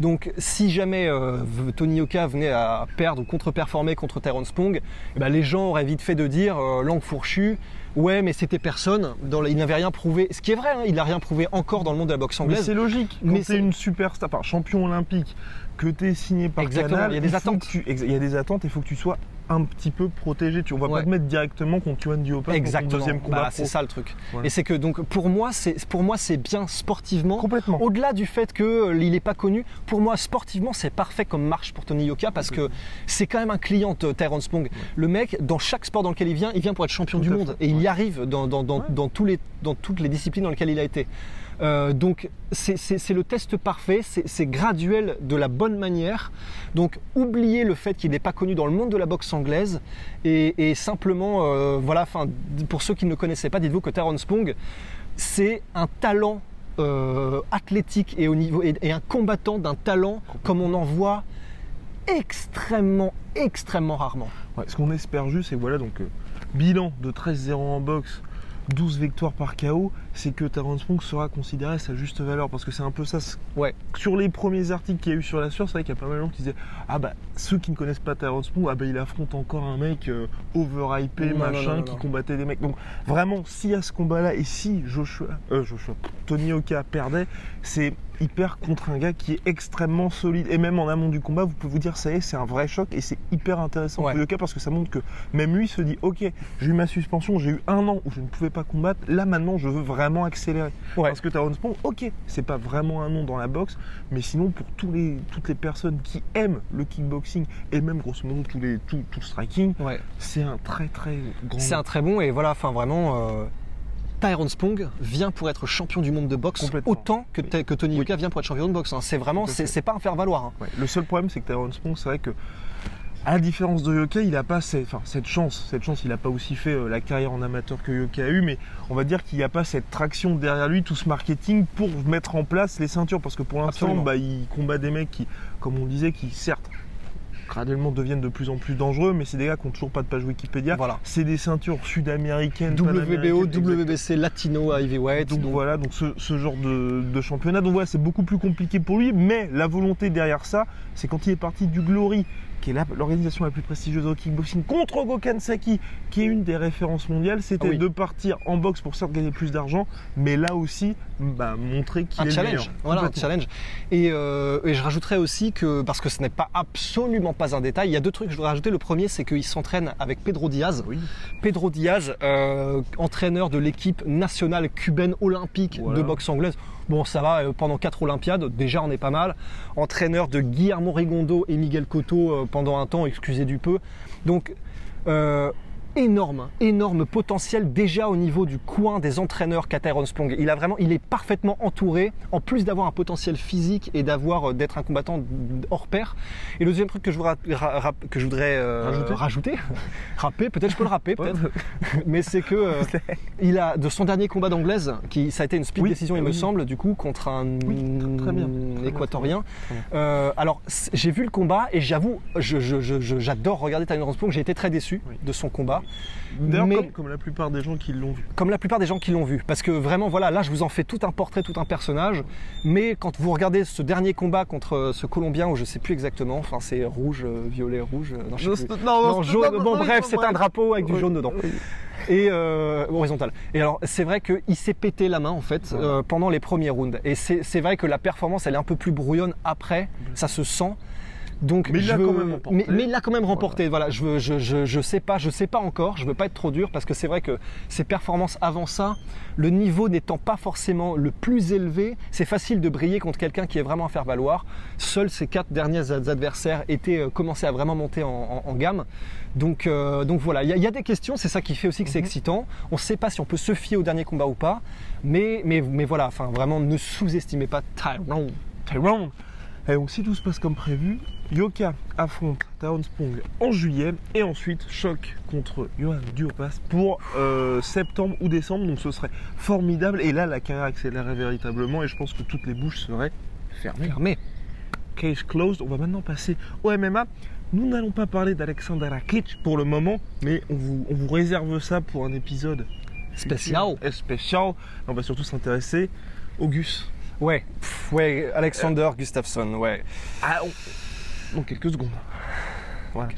Donc si jamais euh, Tony Yoka venait à perdre ou contre-performer contre Tyrone Spong, eh ben, les gens auraient vite fait de dire euh, langue fourchue. Ouais, mais c'était personne. Dans il n'avait rien prouvé. Ce qui est vrai, hein, il n'a rien prouvé encore dans le monde de la boxe Mais anglaise. c'est logique, quand Mais c'est- une superstar, enfin champion olympique, que t'es signé par Exactement, Canal, il y a des attentes. tu- il y a des attentes et il faut que tu sois un petit peu protégé. Tu, on va Ouais. pas te mettre directement contre Yuan Duopa ton Exactement. deuxième combat Bah, c'est ça le truc. Et c'est que donc pour moi, c'est pour moi c'est bien sportivement. Complètement. Au-delà du fait qu'il n'est pas connu, pour moi sportivement c'est parfait comme marche pour Tony Yoka parce que c'est quand même un client de Tyrone Spong. Le mec, dans chaque sport dans lequel il vient, il vient pour être champion Tout du monde fait. et il y arrive dans, dans, dans tous les, dans toutes les disciplines dans lesquelles il a été. Euh, donc c'est le test parfait, c'est graduel de la bonne manière. Donc oubliez le fait qu'il n'est pas connu dans le monde de la boxe anglaise et, simplement, euh, voilà, pour ceux qui ne le connaissaient pas, dites-vous que Tyrone Spong, c'est un talent euh, athlétique et, un combattant d'un talent comme on en voit extrêmement, extrêmement rarement. Ce qu'on espère juste, c'est voilà, donc bilan de 13-0 en boxe, 12 victoires par KO, c'est que Terence Spong sera considéré à sa juste valeur. Parce que c'est un peu ça. Ouais. Sur les premiers articles qu'il y a eu sur la sueur, c'est vrai qu'il y a pas mal de gens qui disaient Ah bah, ceux qui ne connaissent pas Terence Spong, ah bah, il affronte encore un mec euh, overhypé, Non, machin, non, non, qui combattait des mecs. Donc vraiment, s'il y a ce combat-là et si Joshua, euh, Joshua, Tony Oka perdait, c'est hyper contre un gars qui est extrêmement solide. Et même en amont du combat, vous pouvez vous dire, ça y est, c'est un vrai choc et c'est hyper intéressant Ouais. pour Yoka parce que ça montre que même lui se dit, ok, j'ai eu ma suspension, j'ai eu un an où je ne pouvais pas combattre, là maintenant je veux vraiment accélérer. Ouais. Parce que Tyrone Spong, ok, c'est pas vraiment un nom dans la boxe, mais sinon pour tous les, toutes les personnes qui aiment le kickboxing et même grosso modo tous les, tout, tout le striking, Ouais. c'est un très très grand C'est un très bon et voilà, enfin vraiment. Euh, Tyrone Spong vient pour être champion du monde de boxe autant que, Tony Oui. Yoka vient pour être champion de boxe. hein. C'est vraiment, c'est pas un faire valoir. hein. Ouais. Le seul problème, c'est que Tyrone Spong, c'est vrai que, à la différence de Yoka, il n'a pas cette, enfin, cette chance. Cette chance, il n'a pas aussi fait euh, la carrière en amateur que Yoka a eu, mais on va dire qu'il n'y a pas cette traction derrière lui, tout ce marketing pour mettre en place les ceintures. Parce que pour l'instant, bah, il combat des mecs qui, comme on disait, qui certes, graduellement deviennent de plus en plus dangereux, mais c'est des gars qui n'ont toujours pas de page Wikipédia. Voilà. C'est des ceintures sud-américaines. WBO, WBC, Latino, Heavyweight. donc, donc- voilà, donc ce, ce genre de, de championnat. Donc voilà, c'est beaucoup plus compliqué pour lui, mais la volonté derrière ça, c'est quand il est parti du Glory, qui est l'organisation la plus prestigieuse au kickboxing, contre Gokhan Saki, qui est une des références mondiales, c'était oui. de partir en boxe pour certes gagner plus d'argent, mais là aussi, bah, montrer qu'il est le challenge, meilleur. voilà, un challenge. Et, euh, et je rajouterais aussi que, parce que ce n'est pas absolument pas un détail, il y a deux trucs que je voudrais rajouter. Le premier, c'est qu'il s'entraîne avec Pedro Diaz. Oui. Pedro Diaz, euh, entraîneur de l'équipe nationale cubaine olympique Voilà. de boxe anglaise. Bon, ça va, euh, pendant quatre Olympiades, déjà on est pas mal. Entraîneur de Guillermo Rigondo et Miguel Cotto euh, pendant un temps, excusez du peu. Donc, euh, énorme, énorme potentiel déjà au niveau du coin des entraîneurs qu'a Tyrone Spong. Il a vraiment, il est parfaitement entouré, en plus d'avoir un potentiel physique et d'avoir euh, d'être un combattant hors pair. Et le deuxième truc que je voudrais, ra- ra- que je voudrais euh, Rajouter? rajouter, *laughs* rapper, peut-être je peux le rapper, peut-être *laughs* mais c'est que euh, *laughs* il a de son dernier combat d'anglaise, qui ça a été une split Oui, décision, il me semble, du coup contre un Oui, très- très bien, très bien, équatorien. très bien. Euh, alors j'ai vu le combat et j'avoue, je- je- je- je- j'adore regarder Tyrone Spong. J'ai été très déçu de son combat, D'ailleurs, comme, comme la plupart des gens qui l'ont vu. comme la plupart des gens qui l'ont vu, parce que vraiment voilà, là je vous en fais tout un portrait, tout un personnage. Mais quand vous regardez ce dernier combat contre euh, ce Colombien, où je sais plus exactement, enfin c'est rouge, euh, violet, rouge, euh, non, je sais plus. Non, jaune, bon bref, c'est un drapeau avec du jaune dedans. et euh, horizontal. Et alors c'est vrai qu'il s'est pété la main en fait euh, pendant les premiers rounds. Et c'est c'est vrai que la performance elle est un peu plus brouillonne après, ça se sent. Donc, Mais il je l'a veux- quand même remporté. Mais, mais il l'a quand même remporté. Voilà, je, je, je, je sais pas, je sais pas encore. Je veux pas être trop dur parce que c'est vrai que ses performances avant ça, le niveau n'étant pas forcément le plus élevé, c'est facile de briller contre quelqu'un qui est vraiment à faire valoir. Seuls ces quatre derniers ad- adversaires étaient euh, à vraiment monter en, en- en gamme. Donc, euh, donc voilà, il y, a- il y a des questions. C'est ça qui fait aussi que c'est Mhm. excitant. On ne sait pas si on peut se fier au dernier combat ou pas, mais mais, mais voilà, enfin vraiment ne sous-estimez pas Tyrone. Tyrone. Et donc si tout se passe comme prévu, Yoka affronte Tyrone Spong en juillet et ensuite choc contre Johan Duopas pour euh, septembre ou décembre. Donc ce serait formidable et là la carrière accélérerait véritablement et je pense que toutes les bouches seraient fermées. Fermé. Case closed. On va maintenant passer au MMA. Nous n'allons pas parler d'Alexander Rakic pour le moment, mais on vous, on vous réserve ça pour un épisode Spécial. On va surtout s'intéresser au Gus. Ouais, pff, ouais, Alexander Gustafsson, ouais. Ah, on- Dans quelques secondes. Voilà.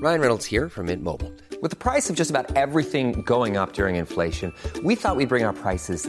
Ryan Reynolds here from Mint Mobile. With the price of just about everything going up during inflation, we thought we'd bring our prices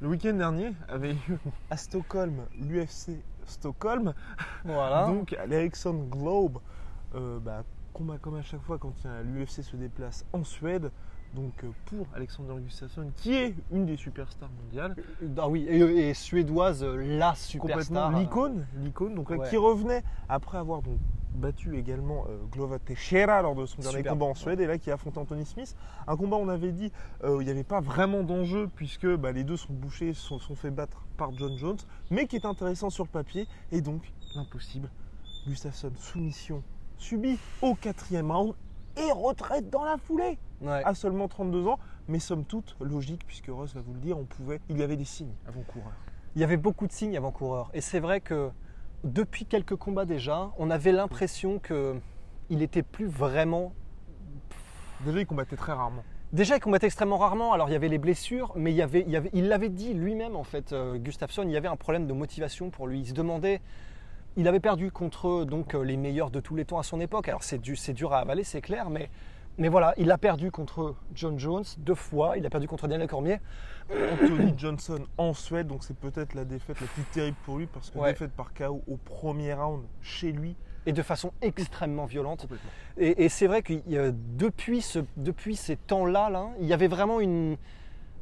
Le week-end dernier avait lieu à Stockholm, l'UFC Stockholm. Voilà. Donc à l'Ericsson Globe, euh, bah, combat comme à chaque fois quand l'UFC se déplace en Suède. Donc euh, pour Alexander Gustafsson, qui est une des superstars mondiales, Ah oui, et, et suédoise, euh, la superstar. l'icône, l'icône, donc Ouais. qui revenait après avoir donc battu également euh, Glover Teixeira lors de son dernier combat en Suède et là qui a affronté Anthony Smith. Un combat on avait dit euh, où il n'y avait pas vraiment d'enjeu puisque bah, les deux sont bouchés, sont, sont fait battre par John Jones, mais qui est intéressant sur le papier et donc l'impossible. Gustafsson soumission subie au quatrième round et retraite dans la foulée Ouais. à seulement 32 ans, mais somme toute logique puisque Ross va vous le dire, on pouvait, il y avait des signes avant coureur. Il y avait beaucoup de signes avant coureur. Et c'est vrai que depuis quelques combats déjà, on avait l'impression que il était plus vraiment. Déjà il combattait très rarement. Déjà, il combattait extrêmement rarement. Alors, il y avait les blessures, mais il, y avait, il, y avait- il l'avait dit lui-même, en fait, euh, Gustafsson, il y avait un problème de motivation pour lui. Il se demandait. Il avait perdu contre donc, euh, les meilleurs de tous les temps à son époque. Alors, c'est, du- c'est dur à avaler, c'est clair, mais, mais voilà, il a perdu contre John Jones deux fois. Il a perdu contre Daniel Cormier. Anthony Johnson en Suède, donc c'est peut-être la défaite la plus terrible pour lui parce que Ouais. défaite par KO au premier round chez lui. et de façon extrêmement violente. Et, et c'est vrai que euh, depuis, ce, depuis ces temps-là, là, il y avait vraiment une,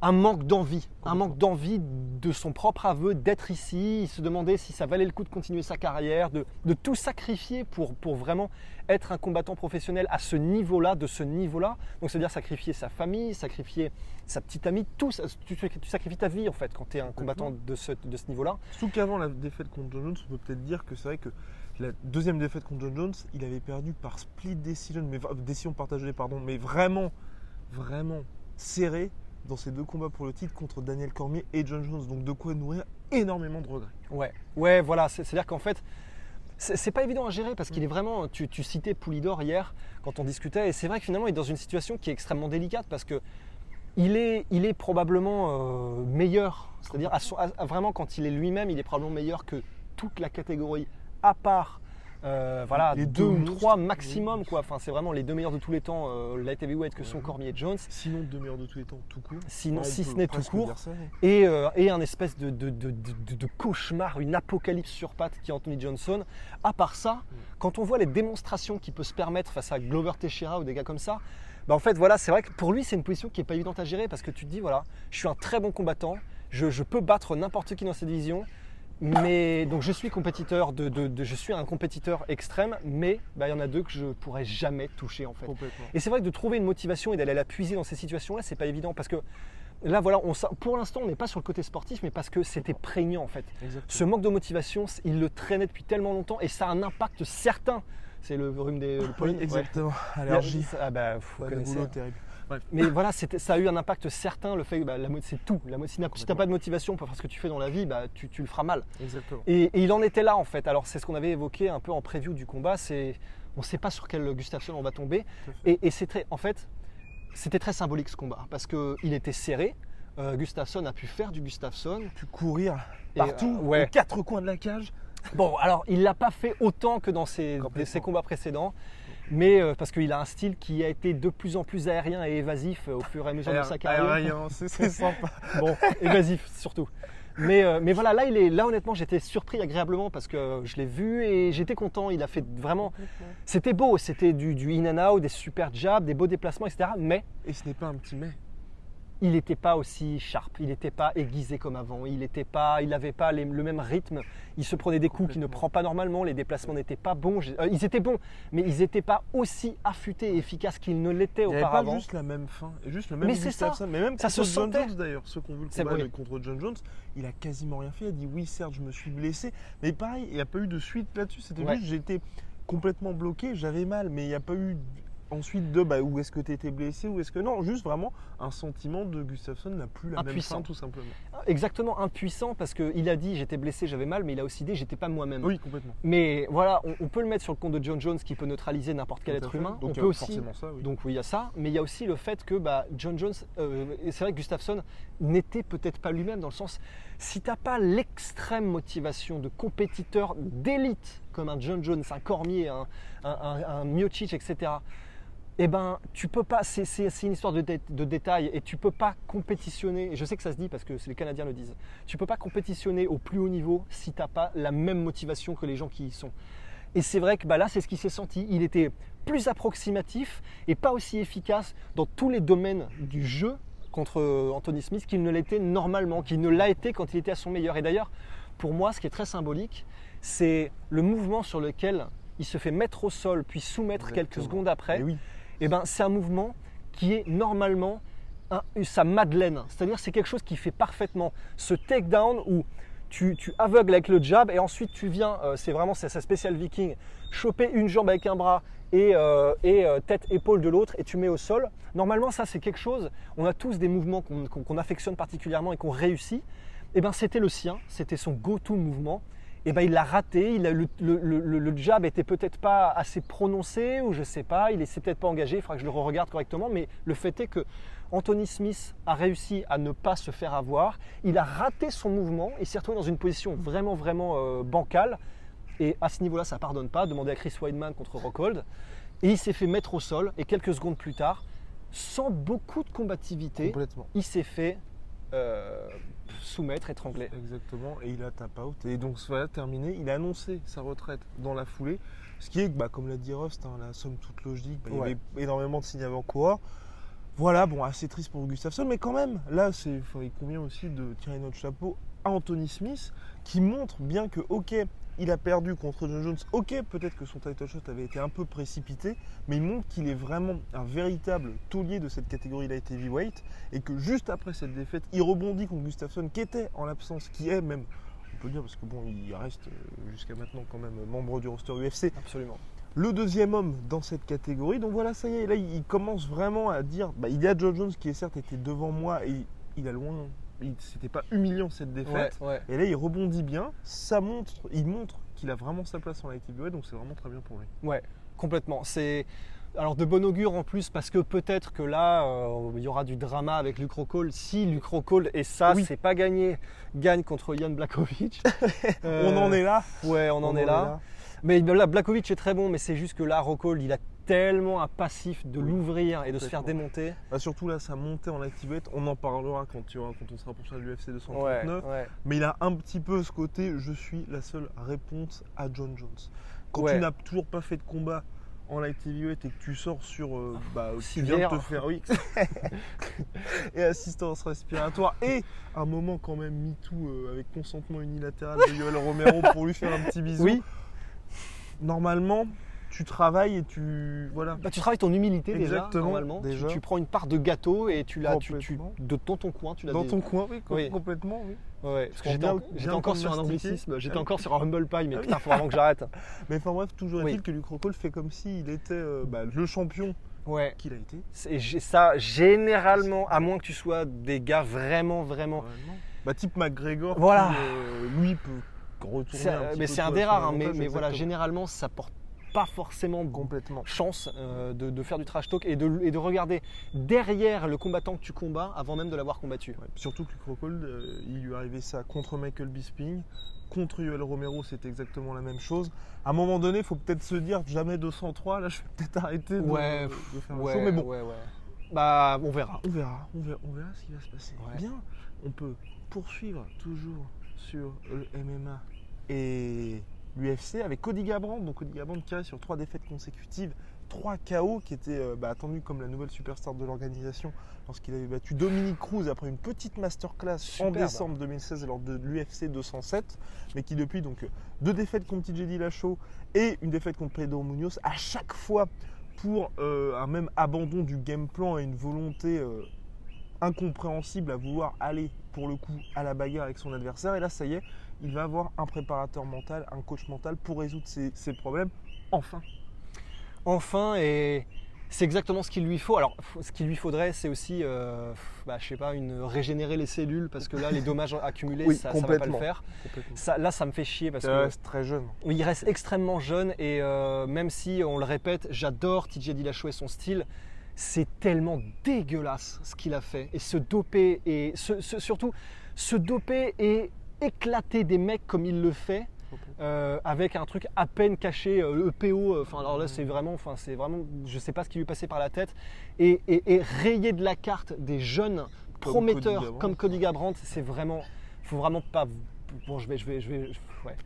un manque d'envie, un manque d'envie de son propre aveu d'être ici. Il se demandait si ça valait le coup de continuer sa carrière, de, de tout sacrifier pour, pour vraiment être un combattant professionnel à ce niveau-là, de ce niveau-là. Donc c'est-à-dire sacrifier sa famille, sacrifier sa petite amie, tout, tu, tu sacrifies ta vie en fait quand tu es un combattant de ce, de ce niveau-là. Surtout qu'avant la défaite contre John Jones, on peut peut-être dire que c'est vrai que la deuxième défaite contre John Jones, il avait perdu par split decision, mais décision partagée, pardon, mais vraiment, vraiment serré dans ces deux combats pour le titre contre Daniel Cormier et John Jones. Donc de quoi nourrir énormément de regrets. Ouais, ouais, voilà. C'est- C'est-à-dire qu'en fait, c'est pas évident à gérer parce qu'il est vraiment. Tu, citais Poulidor hier quand on discutait, et c'est vrai que finalement, il est dans une situation qui est extrêmement délicate parce que il est, il est probablement euh, meilleur. C'est-à-dire, vraiment, quand il est lui-même, il est probablement meilleur que toute la catégorie, à part. Euh, voilà, Les deux deux ou trois maximum, quoi. Enfin, c'est vraiment les deux meilleurs de tous les temps, euh, light heavyweight que sont. Cormier et Jones. Sinon, deux meilleurs de tous les temps, tout court. Sinon, si ce n'est tout court. et, euh, et un espèce de, de- de- de- cauchemar, une apocalypse sur pattes qui est Anthony Johnson. À part ça, quand on voit les démonstrations qu'il peut se permettre face à Glover Teixeira ou des gars comme ça, bah en fait voilà, c'est vrai que pour lui c'est une position qui n'est pas évidente à gérer parce que tu te dis voilà, je suis un très bon combattant, je, je peux battre n'importe qui dans cette division. Mais donc je suis compétiteur de, de- de- je suis un compétiteur extrême, mais bah, il y en a deux que je pourrais jamais toucher en fait. Et c'est vrai que de trouver une motivation et d'aller la puiser dans ces situations-là, c'est pas évident parce que là, voilà, on, pour l'instant, on n'est pas sur le côté sportif, mais parce que c'était prégnant en fait. Exactement. Ce manque de motivation, il le traînait depuis tellement longtemps et ça a un impact certain. C'est le rhume des le pollen, exactement. Allergie. Ah bah, vous Ouais, boulot terrible. Bref. Mais voilà, ça a eu un impact certain, le fait que bah, la mo- c'est tout. La si tu n'as pas de motivation pour faire ce que tu fais dans la vie, bah, tu, tu le feras mal. Exactement. Et, et il en était là en fait. Alors c'est ce qu'on avait évoqué un peu en preview du combat. C'est on ne sait pas sur quel Gustafsson on va tomber. Et, et c'est très, en fait, c'était très symbolique ce combat parce que il était serré. Euh, Gustafsson a pu faire du Gustafsson. Pu courir partout, euh, ouais. aux quatre coins de la cage. Bon, alors il l'a pas fait autant que dans ses combats précédents, mais euh, parce qu'il a un style qui a été de plus en plus aérien et évasif euh, au fur et à mesure de sa carrière. Aérien, c'est c'est sympa. *laughs* Bon, évasif surtout. Mais, euh, mais voilà, là, il est, là honnêtement, j'étais surpris agréablement parce que je l'ai vu et j'étais content. Il a fait vraiment. C'était beau, c'était du, du in and out, des super jabs, des beaux déplacements, etc. Mais Et ce n'est pas un petit mais. Il n'était pas aussi sharp, il n'était pas aiguisé comme avant, il n'était pas, il n'avait pas les- le même rythme, il se prenait des coups qu'il ne prend pas normalement, les déplacements n'étaient pas bons, euh, ils étaient bons, mais ils n'étaient pas aussi affûtés et efficaces qu'ils ne l'étaient Il n'y avait pas auparavant. juste la même fin, juste le même Mais c'est ça. Gustafsson, mais même Ça se John sentait. Jones d'ailleurs, ceux qui ont vu le combat contre John Jones, il a quasiment rien fait. Il a dit oui certes je me suis blessé, mais pareil, il n'y a pas eu de suite là-dessus. C'était Ouais. juste j'étais complètement bloqué, j'avais mal, mais il n'y a pas eu ensuite de bah, où est-ce que tu étais blessé, ou est-ce que non, juste vraiment un sentiment de Gustafsson n'a plus la Impuissant. même fin tout simplement. Exactement impuissant parce qu'il a dit j'étais blessé, j'avais mal, mais il a aussi dit j'étais pas moi-même. Oui, complètement. Mais voilà, on, on peut le mettre sur le compte de John Jones qui peut neutraliser n'importe quel être fait. humain. Donc, on peut aussi. forcément ça, oui. Donc oui, il y a ça, mais il y a aussi le fait que bah, John Jones, euh, c'est vrai que Gustafsson n'était peut-être pas lui-même dans le sens, si t'as pas l'extrême motivation de compétiteur d'élite comme un John Jones, un Cormier, un, un, un, un Miocic, etc. Eh ben, tu peux pas. C'est une histoire de, dé- de détails et tu peux pas compétitionner. Et je sais que ça se dit parce que les Canadiens le disent. Tu peux pas compétitionner au plus haut niveau si t'as pas la même motivation que les gens qui y sont. Et c'est vrai que bah, là, c'est ce qui s'est senti. Il était plus approximatif et pas aussi efficace dans tous les domaines du jeu contre Anthony Smith qu'il ne l'était normalement, qu'il ne l'a été quand il était à son meilleur. Et d'ailleurs, pour moi, ce qui est très symbolique, c'est le mouvement sur lequel il se fait mettre au sol puis soumettre quelques secondes après. Oui. Eh ben, c'est un mouvement qui est normalement sa Madeleine. C'est-à-dire c'est quelque chose qui fait parfaitement ce takedown où tu, aveugles avec le jab et ensuite tu viens, euh, c'est vraiment sa spéciale viking, choper une jambe avec un bras et, euh, euh, tête-épaule de l'autre et tu mets au sol. Normalement ça c'est quelque chose, on a tous des mouvements qu'on affectionne particulièrement et qu'on réussit. Et ben c'était le sien, c'était son go-to mouvement. Et ben il l'a raté, il a, le, le- le- le jab était peut-être pas assez prononcé ou je sais pas, il s'est peut-être pas engagé, il faudra que je le regarde correctement, mais le fait est que Anthony Smith a réussi à ne pas se faire avoir, il a raté son mouvement, il s'est retrouvé dans une position vraiment vraiment euh, bancale. Et à ce niveau-là ça pardonne pas, demandez à Chris Weidman contre Rockhold et il s'est fait mettre au sol et quelques secondes plus tard, sans beaucoup de combativité, il s'est fait euh, soumettre, étrangler. Exactement, et il a tap out. Et donc voilà, terminé, il a annoncé sa retraite dans la foulée. Ce qui est, bah, comme l'a dit Rust, hein, la somme toute logique, bah, il y avait énormément de signes avant-coureurs. Voilà, bon, assez triste pour Gustafsson, mais quand même, là, il convient aussi de tirer notre chapeau à Anthony Smith, qui montre bien que, ok, il a perdu contre John Jones, ok, peut-être que son title shot avait été un peu précipité, mais il montre qu'il est vraiment un véritable taulier de cette catégorie light heavyweight, et que juste après cette défaite, il rebondit contre Gustafsson, qui était en l'absence, qui est même, on peut dire, parce que bon, il reste euh, jusqu'à maintenant quand même membre du roster UFC, Absolument. le deuxième homme dans cette catégorie. Donc voilà, ça y est, là il commence vraiment à dire, bah, il y a John Jones qui est certes été devant moi et il a loin, c'était pas humiliant cette défaite. Ouais, ouais. Et là il rebondit bien, ça montre, il montre qu'il a vraiment sa place en heavyweight, donc c'est vraiment très bien pour lui. Ouais, complètement. C'est alors de bon augure en plus parce que peut-être que là euh, il y aura du drama avec Luke Rockhold. Si Luke Rockhold et ça Oui. c'est pas gagné, gagne contre Jan Blakovic. *laughs* On en est là. Ouais, on, en est là Blakovic est très bon, mais c'est juste que là Rockhold il a tellement un passif de l'ouvrir et de se faire démonter. Bah, surtout là, sa montée en heavyweight, on en parlera quand, tu, auras- quand on sera prochain à l'UFC 239. ouais. Mais il a un petit peu ce côté, je suis la seule réponse à John Jones. Quand Ouais. tu n'as toujours pas fait de combat en light heavyweight et que tu sors sur, euh, bah, tu si viens de te faire, oui, *laughs* et assistance respiratoire et un moment quand même MeToo euh, avec consentement unilatéral de Yoel Romero pour lui faire un petit bisou. Oui, Normalement, tu travailles et tu, voilà. bah, tu travailles ton humilité Exactement, déjà normalement. Tu- déjà. Tu, prends une part de gâteau et tu l'as tu, de dans ton coin, tu l'as Dans ton coin, oui, Oui. complètement, oui. Ouais, parce que j'étais en- encore sur un anglicisme, j'étais Ah encore sur un humble pie, mais Ah putain, faut vraiment que j'arrête. *laughs* Mais enfin bref, toujours Oui. est-il que Luke Rockhold fait comme s'il était euh, bah, le champion Ouais. qu'il a été. Gé- ça, généralement, à moins que tu sois des gars vraiment, vraiment. Vraiment. Bah, type McGregor, Voilà. qui, euh, lui peut retourner C'est- un petit mais c'est un des rares, hein, mais, voilà, généralement, ça porte pas forcément Complètement. chance euh, de, de faire du trash talk et de, et de regarder derrière le combattant que tu combats avant même de l'avoir combattu. Ouais, Surtout que Luke Rockhold, euh, il lui arrivait ça contre Michael Bisping, contre Yoel Romero, c'était exactement la même chose. À un moment donné, il faut peut-être se dire jamais 203, là je vais peut-être arrêter de, Ouais, de faire un Ouais, show, mais bon, ouais. Bah, on verra. on verra, on verra, on verra ce qui va se passer. Bien, on peut poursuivre toujours sur le MMA et l'UFC avec Cody Garbrandt. Donc Cody Garbrandt qui sur trois défaites consécutives, trois KO qui étaient euh, bah, attendus comme la nouvelle superstar de l'organisation lorsqu'il avait battu Dominique Cruz après une petite masterclass en décembre 2016 lors de l'UFC 207, mais qui depuis donc euh, deux défaites contre TJ Dillashaw et une défaite contre Pedro Munoz à chaque fois pour euh, un même abandon du game plan et une volonté euh, incompréhensible à vouloir aller pour le coup à la bagarre avec son adversaire. Et là, ça y est, il va avoir un préparateur mental, un coach mental pour résoudre ses, ses problèmes. Enfin. Enfin, et C'est exactement ce qu'il lui faut. Alors, ce qu'il lui faudrait, c'est aussi, euh, bah, je sais pas, une régénérer les cellules parce que là, les dommages *laughs* accumulés, Oui, ça, ça va pas le faire. Ça, là, ça me fait chier parce Ça que reste très jeune. oui, il reste extrêmement jeune et euh, même si on le répète, j'adore TJ Dillashaw et son style. C'est tellement dégueulasse ce qu'il a fait et se doper et se- se- surtout se doper et éclater des mecs comme il le fait. euh, avec un truc à peine caché, euh, le EPO, euh, enfin alors là c'est vraiment, enfin c'est vraiment, je sais pas ce qui lui passait par la tête, et, et, et rayer de la carte des jeunes Comme prometteurs Cody comme Cody Garbrandt, c'est vraiment, faut vraiment pas, bon je vais, je vais, je vais, ouais. Je vais-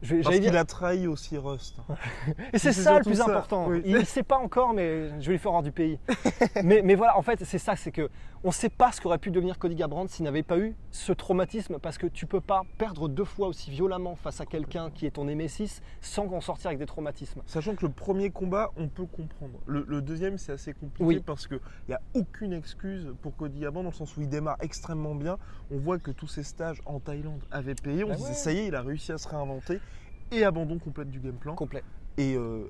Parce qu'il dire- a trahi aussi Rust. *laughs* et c'est ça le plus ça, important. oui. Il ne sait pas encore, mais je vais lui faire hors du pays. *laughs* mais, mais voilà, en fait, c'est ça, c'est que on ne sait pas ce qu'aurait pu devenir Cody Garbrandt s'il n'avait pas eu ce traumatisme, parce que tu peux pas perdre deux fois aussi violemment face à quelqu'un qui est ton Némésis sans en sortir avec des traumatismes. Sachant que le premier combat, on peut comprendre. Le, le deuxième, c'est assez compliqué Oui. parce qu'il n'y a aucune excuse pour Cody Garbrandt dans le sens où il démarre extrêmement bien. On voit que tous ses stages en Thaïlande avaient payé. On Bah se disait, ça y est, il a réussi à se réinventer. Et abandon complet du game plan. Complet. Et euh,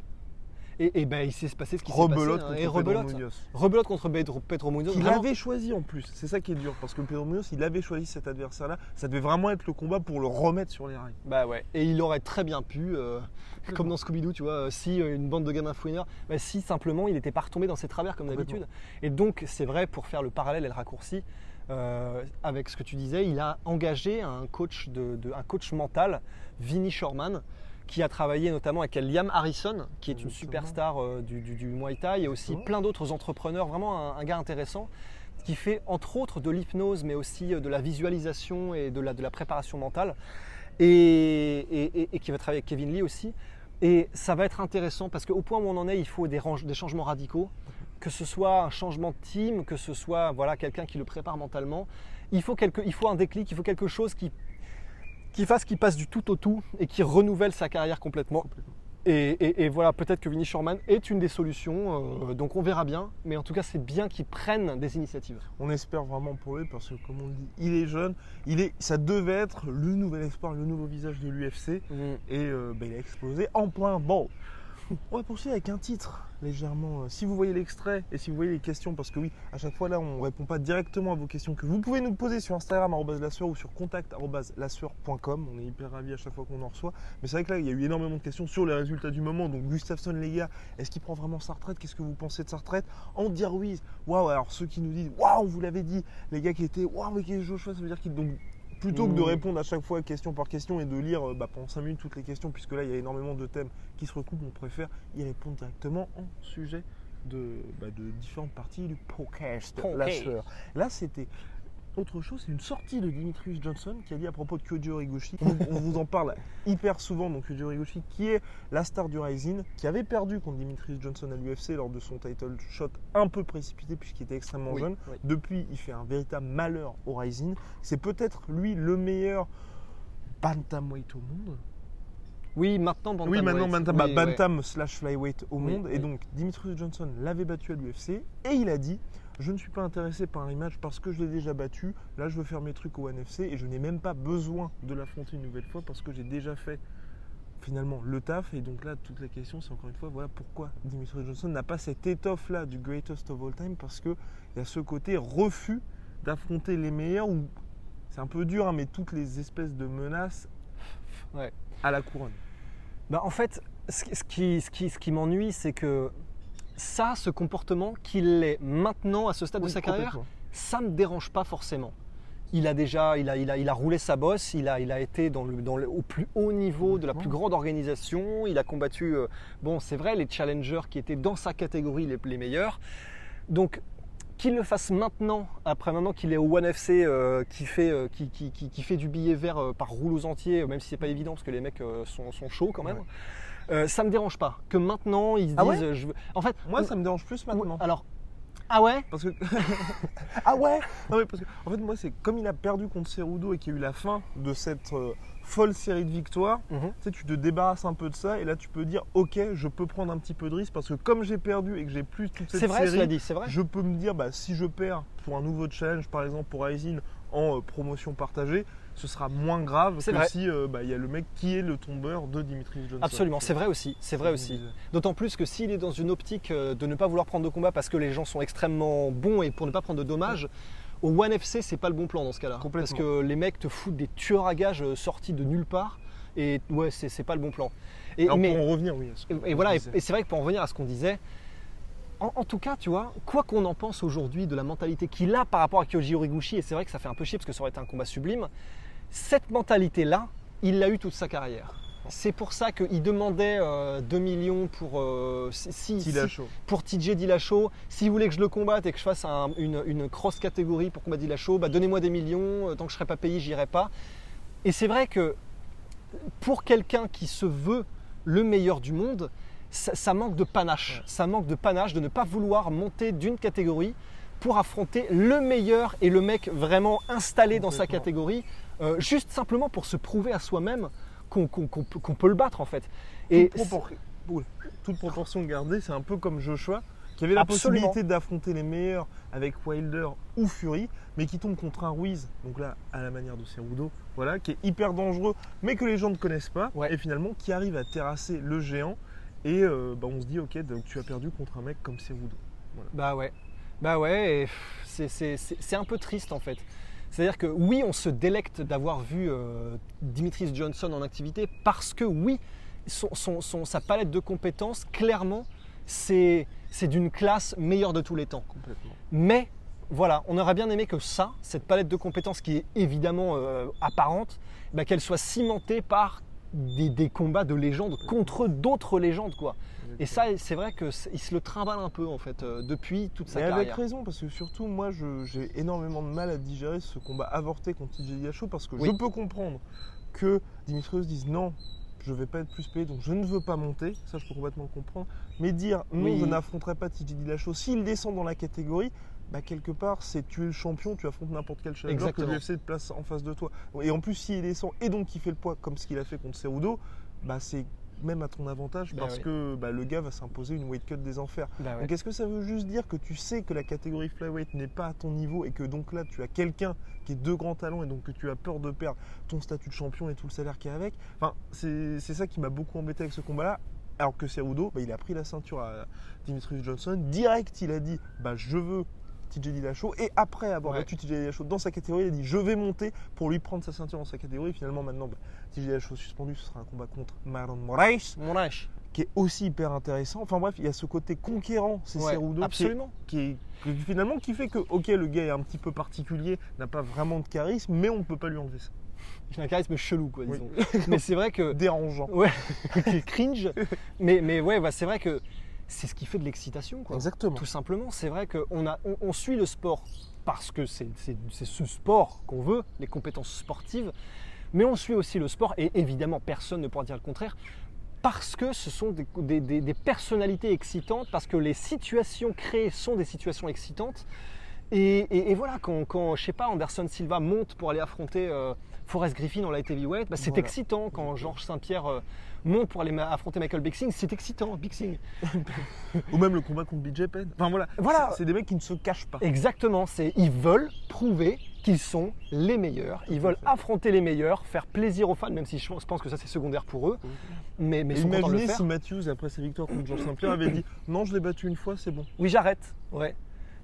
Et, et ben il s'est passé ce qui s'est passé. rebelote hein, contre et Pedro rebelote. Munoz. Rebelote contre Pedro, Pedro Munoz. Qu'il Vraiment, avait choisi en plus. C'est ça qui est dur parce que Pedro Munoz, il avait choisi cet adversaire-là. Ça devait vraiment être le combat pour le remettre sur les rails. Bah ouais, et il aurait très bien pu, euh, *laughs* comme dans Scooby-Doo, tu vois, euh, si euh, une bande de gamins fouineurs, bah si simplement il n'était pas retombé dans ses travers comme d'habitude. Et donc c'est vrai, pour faire le parallèle et le raccourci, euh, avec ce que tu disais, il a engagé un coach, de, de- un coach mental, Vinnie Shorman, qui a travaillé notamment avec Liam Harrison, qui est une superstar euh, du, du- du Muay Thai, et aussi plein d'autres entrepreneurs, vraiment un, un gars intéressant, qui fait entre autres de l'hypnose, mais aussi euh, de la visualisation et de la, de la préparation mentale et, et- et- et qui va travailler avec Kevin Lee aussi. Et ça va être intéressant parce qu'au point où on en est, il faut des changements radicaux, que ce soit un changement de team, que ce soit voilà, quelqu'un qui le prépare mentalement. Il faut, quelque, il faut un déclic, il faut quelque chose qui, qui fasse qu'il passe du tout au tout et qui renouvelle sa carrière complètement. Et, et- et voilà, peut-être que Vinnie Shorman est une des solutions, euh, donc on verra bien. Mais en tout cas, c'est bien qu'ils prennent des initiatives. On espère vraiment pour lui parce que, comme on le dit, il est jeune. Il est, ça devait être le nouvel espoir, le nouveau visage de l'UFC. Et euh, bah, il a explosé en plein bol. On va poursuivre avec un titre légèrement. euh, si vous voyez l'extrait et si vous voyez les questions, parce que oui, à chaque fois là, on ne répond pas directement à vos questions que vous pouvez nous poser sur Instagram arobase la sueur ou sur contact arobase la sueur.com. On est hyper ravis à chaque fois qu'on en reçoit. Mais c'est vrai que là, il y a eu énormément de questions sur les résultats du moment. Donc Gustafsson, les gars, est-ce qu'il prend vraiment sa retraite? Qu'est-ce que vous pensez de sa retraite? Andy Ruiz, waouh Alors ceux qui nous disent, waouh, on vous l'avait dit, les gars qui étaient, waouh, mais qui est Joshua, ça veut dire qu'il donc plutôt que de Mmh. répondre à chaque fois question par question et de lire euh, bah, pendant 5 minutes toutes les questions, puisque là il y a énormément de thèmes qui se recoupent, on préfère y répondre directement en sujet de, bah, de différentes parties du podcast. Là c'était autre chose, c'est une sortie de Dimitrius Johnson qui a dit à propos de Kyoji Horiguchi, on, on vous en parle hyper souvent, donc Kyoji Horiguchi qui est la star du Rising, qui avait perdu contre Dimitrius Johnson à l'UFC lors de son title shot un peu précipité puisqu'il était extrêmement Oui, jeune. oui. Depuis, il fait un véritable malheur au Rising. C'est peut-être lui le meilleur bantamweight au monde. Oui, maintenant Bantam. oui, maintenant bantam, bah, ouais. bantam slash flyweight au monde. Et donc, Dimitrius Johnson l'avait battu à l'UFC et il a dit Je ne suis pas intéressé par un rematch parce que je l'ai déjà battu. Là, je veux faire mes trucs au NFC et je n'ai même pas besoin de l'affronter une nouvelle fois parce que j'ai déjà fait finalement le taf. Et donc là, toute la question, c'est encore une fois voilà pourquoi Dimitrius Johnson n'a pas cette étoffe là du greatest of all time parce qu'il y a ce côté refus d'affronter les meilleurs ou c'est un peu dur, hein, mais toutes les espèces de menaces Ouais. à la couronne. Bah, en fait, ce qui, ce qui, ce qui m'ennuie, c'est que ça, ce comportement qu'il est maintenant à ce stade de sa carrière, ça me dérange pas forcément. Il a déjà, il a, il a, il a roulé sa bosse, il a, il a été dans le, dans le- au plus haut niveau de la plus grande organisation, il a combattu, euh, bon c'est vrai, les challengers qui étaient dans sa catégorie les, les meilleurs. Donc qu'il le fasse maintenant, après maintenant qu'il est au One FC, euh, qui, fait, euh, qui, qui, qui- fait du billet vert euh, par rouleau entier, même si c'est pas évident parce que les mecs euh, sont, sont chauds quand même. Euh, ça me dérange pas. Que maintenant ils se Ah disent, ouais euh, je veux- en fait, Moi, ça me dérange plus maintenant. alors, ah ouais, Parce que. *laughs* ah ouais? Non, mais parce que, en fait, moi, c'est comme il a perdu contre Cerudo et qu'il y a eu la fin de cette euh, folle série de victoires, Mhm. tu sais, tu te débarrasses un peu de ça et là, tu peux dire, ok, je peux prendre un petit peu de risque parce que comme j'ai perdu et que j'ai plus toute cette vrai, série, dit, c'est vrai. je peux me dire, bah, si je perds pour un nouveau challenge, par exemple pour Aisin, en euh, promotion partagée, ce sera moins grave C'est que vrai. si euh, bah, il y a le mec qui est le tombeur de Dimitri Johnson. Absolument, c'est vrai aussi, c'est vrai aussi. D'autant plus que s'il est dans une optique euh, de ne pas vouloir prendre de combat parce que les gens sont extrêmement bons et pour ne pas prendre de dommages, au One FC c'est pas le bon plan dans ce cas-là. Parce que les mecs te foutent des tueurs à gages sortis de nulle part et ouais c'est pas le bon plan. Et, Alors, mais- pour en revenir, oui. à ce que- Et, voilà, et, c'est vrai que pour en revenir à ce qu'on disait, en, en tout cas, tu vois, quoi qu'on en pense aujourd'hui de la mentalité qu'il a par rapport à Kyoji Horiguchi, et c'est vrai que ça fait un peu chier parce que ça aurait été un combat sublime, cette mentalité-là, il l'a eu toute sa carrière. C'est pour ça qu'il demandait euh, 2 millions pour, euh, si, si- pour TJ Dillashaw. S'il voulait que je le combatte et que je fasse un- une, une cross catégorie pour combattre Dillashaw, bah donnez-moi des millions, euh, tant que je ne serai pas payé, j'irai pas. Et c'est vrai que pour quelqu'un qui se veut le meilleur du monde, ça, ça manque de panache. Ça manque de panache de ne pas vouloir monter d'une catégorie pour affronter le meilleur et le mec vraiment installé dans sa catégorie, euh, juste simplement pour se prouver à soi-même qu'on peut- le battre en fait. Et toute, propor-. Toute proportion gardée, c'est un peu comme Joshua, qui avait la Absolument. possibilité d'affronter les meilleurs avec Wilder ou Fury, mais qui tombe contre un Ruiz, donc là, à la manière de Cerudo, voilà, qui est hyper dangereux, mais que les gens ne connaissent pas, Ouais. et finalement qui arrive à terrasser le géant, et euh, bah, on se dit, ok, donc tu as perdu contre un mec comme Cerudo. Bah ouais. Bah ouais, c'est- c'est c'est- c'est un peu triste en fait. C'est-à-dire que oui, on se délecte d'avoir vu euh, Dimitris Johnson en activité parce que oui, son, son- son- sa palette de compétences, clairement, c'est c'est d'une classe meilleure de tous les temps. Complètement. Mais voilà, on aurait bien aimé que ça, cette palette de compétences qui est évidemment euh, apparente, bah, qu'elle soit cimentée par des, des combats de légendes contre d'autres légendes quoi. Et ça, c'est vrai qu'il se le trimballe un peu en fait euh, depuis toute sa Mais avec carrière. raison, parce que surtout, moi, j'ai énormément de mal à digérer ce combat avorté contre TJ Dillashaw, parce que Oui. je peux comprendre que Dimitrios dise non, je vais pas être plus payé, donc je ne veux pas monter, ça je peux complètement le comprendre, mais dire non, Oui. je n'affronterai pas TJ Dillashaw, s'il descend dans la catégorie, bah quelque part, c'est tu es le champion, tu affrontes n'importe quel challenger que l'UFC te place en face de toi. Et en plus, s'il descend et donc qu'il fait le poids comme ce qu'il a fait contre Cerudo, bah c'est même à ton avantage Bah parce oui. que bah, le gars va s'imposer une weight cut des enfers. Bah ouais. Donc est-ce que ça veut juste dire que tu sais que la catégorie flyweight n'est pas à ton niveau et que donc là tu as quelqu'un qui est de grand talent et donc que tu as peur de perdre ton statut de champion et tout le salaire qui est avec? Enfin, c'est c'est ça qui m'a beaucoup embêté avec ce combat-là. Alors que Cerudo, bah, il a pris la ceinture à Dimitrius Johnson. Direct, il a dit bah, Je veux TJ Dillashaw. Et après avoir Ouais. battu TJ Dillashaw dans sa catégorie, il a dit Je vais monter pour lui prendre sa ceinture dans sa catégorie. Finalement, maintenant, bah, TJ Dillashaw suspendu, ce sera un combat contre Marlon Moraes âge. qui est aussi hyper intéressant. Enfin bref, il y a ce côté conquérant, c'est Ouais, Cerudo, qui est- absolument. qui est, qui- finalement qui fait que, ok, le gars est un petit peu particulier, n'a pas vraiment de charisme, mais on ne peut pas lui enlever ça. J'ai un charisme chelou, quoi, Oui. disons. Mais c'est vrai que. *laughs* Dérangeant. Ouais, *laughs* cringe. *laughs* Mais, mais ouais, bah, c'est vrai que c'est ce qui fait de l'excitation, quoi. Exactement. Tout simplement, c'est vrai qu'on a, on, on suit le sport parce que c'est c'est- c'est ce sport qu'on veut, les compétences sportives, mais on suit aussi le sport, et évidemment, personne ne pourra dire le contraire, parce que ce sont des, des- des- des personnalités excitantes, parce que les situations créées sont des situations excitantes. Et, et- et voilà, quand, quand, je sais pas, Anderson Silva monte pour aller affronter euh, Forrest Griffin en light heavyweight, bah, c'est Voilà. excitant. Quand Georges Saint-Pierre euh, monte pour aller affronter Michael Bixing, c'est excitant, Bixing. *laughs* Ou même le combat contre BJ Penn. Enfin voilà, Voilà. c'est des mecs qui ne se cachent pas. Exactement, c'est ils veulent prouver qu'ils sont les meilleurs. Ils veulent affronter les meilleurs, faire plaisir aux fans, même si je pense que ça c'est secondaire pour eux. Mais, mais contents de le imaginez faire. si Matthews, après sa victoire contre Georges Saint-Pierre, avait dit Non, je l'ai battu une fois, c'est bon. Oui, j'arrête. Ouais.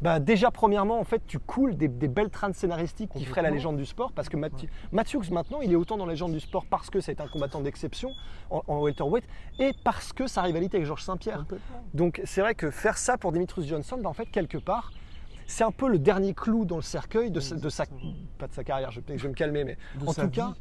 Bah déjà, premièrement, en fait, tu coules des, des belles trames scénaristiques qui feraient la légende du sport, parce que Matthew- Matthews, maintenant, il est autant dans la légende du sport parce que c'est un combattant d'exception en, en welterweight, et parce que sa rivalité avec Georges Saint-Pierre. Donc c'est vrai que faire ça pour Dimitrius Johnson, bah, en fait, quelque part, c'est un peu le dernier clou dans le cercueil de, sa, de sa- pas de sa carrière, je, je vais me calmer, mais De en tout vie. cas,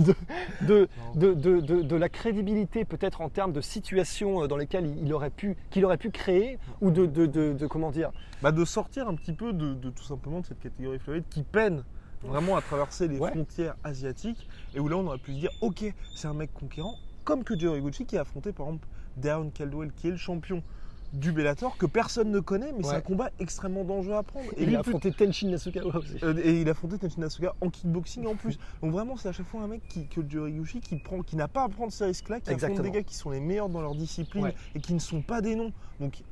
de, de, de, de- de- de la crédibilité peut-être en termes de situations euh, dans lesquelles il aurait pu, qu'il aurait pu créer, ou de, de, de- de- comment dire, Bah, de sortir un petit peu de, tout simplement de cette catégorie flyweight qui peine vraiment à traverser les Ouais. frontières asiatiques et où là on aurait pu se dire ok c'est un mec conquérant comme que Joe qui a affronté par exemple Darren Caldwell qui est le champion du Bellator que personne ne connaît mais c'est un combat extrêmement dangereux à prendre et il lui, a affronté Tenshin Nasukawa aussi. euh, et il a affronté Tenshin Nasuka en kickboxing en plus. *laughs* Donc vraiment, c'est à chaque fois un mec qui, que qui prend, qui n'a pas à prendre ces risques-là, qui affronte des gars qui sont les meilleurs dans leur discipline Ouais. et qui ne sont pas des noms. Donc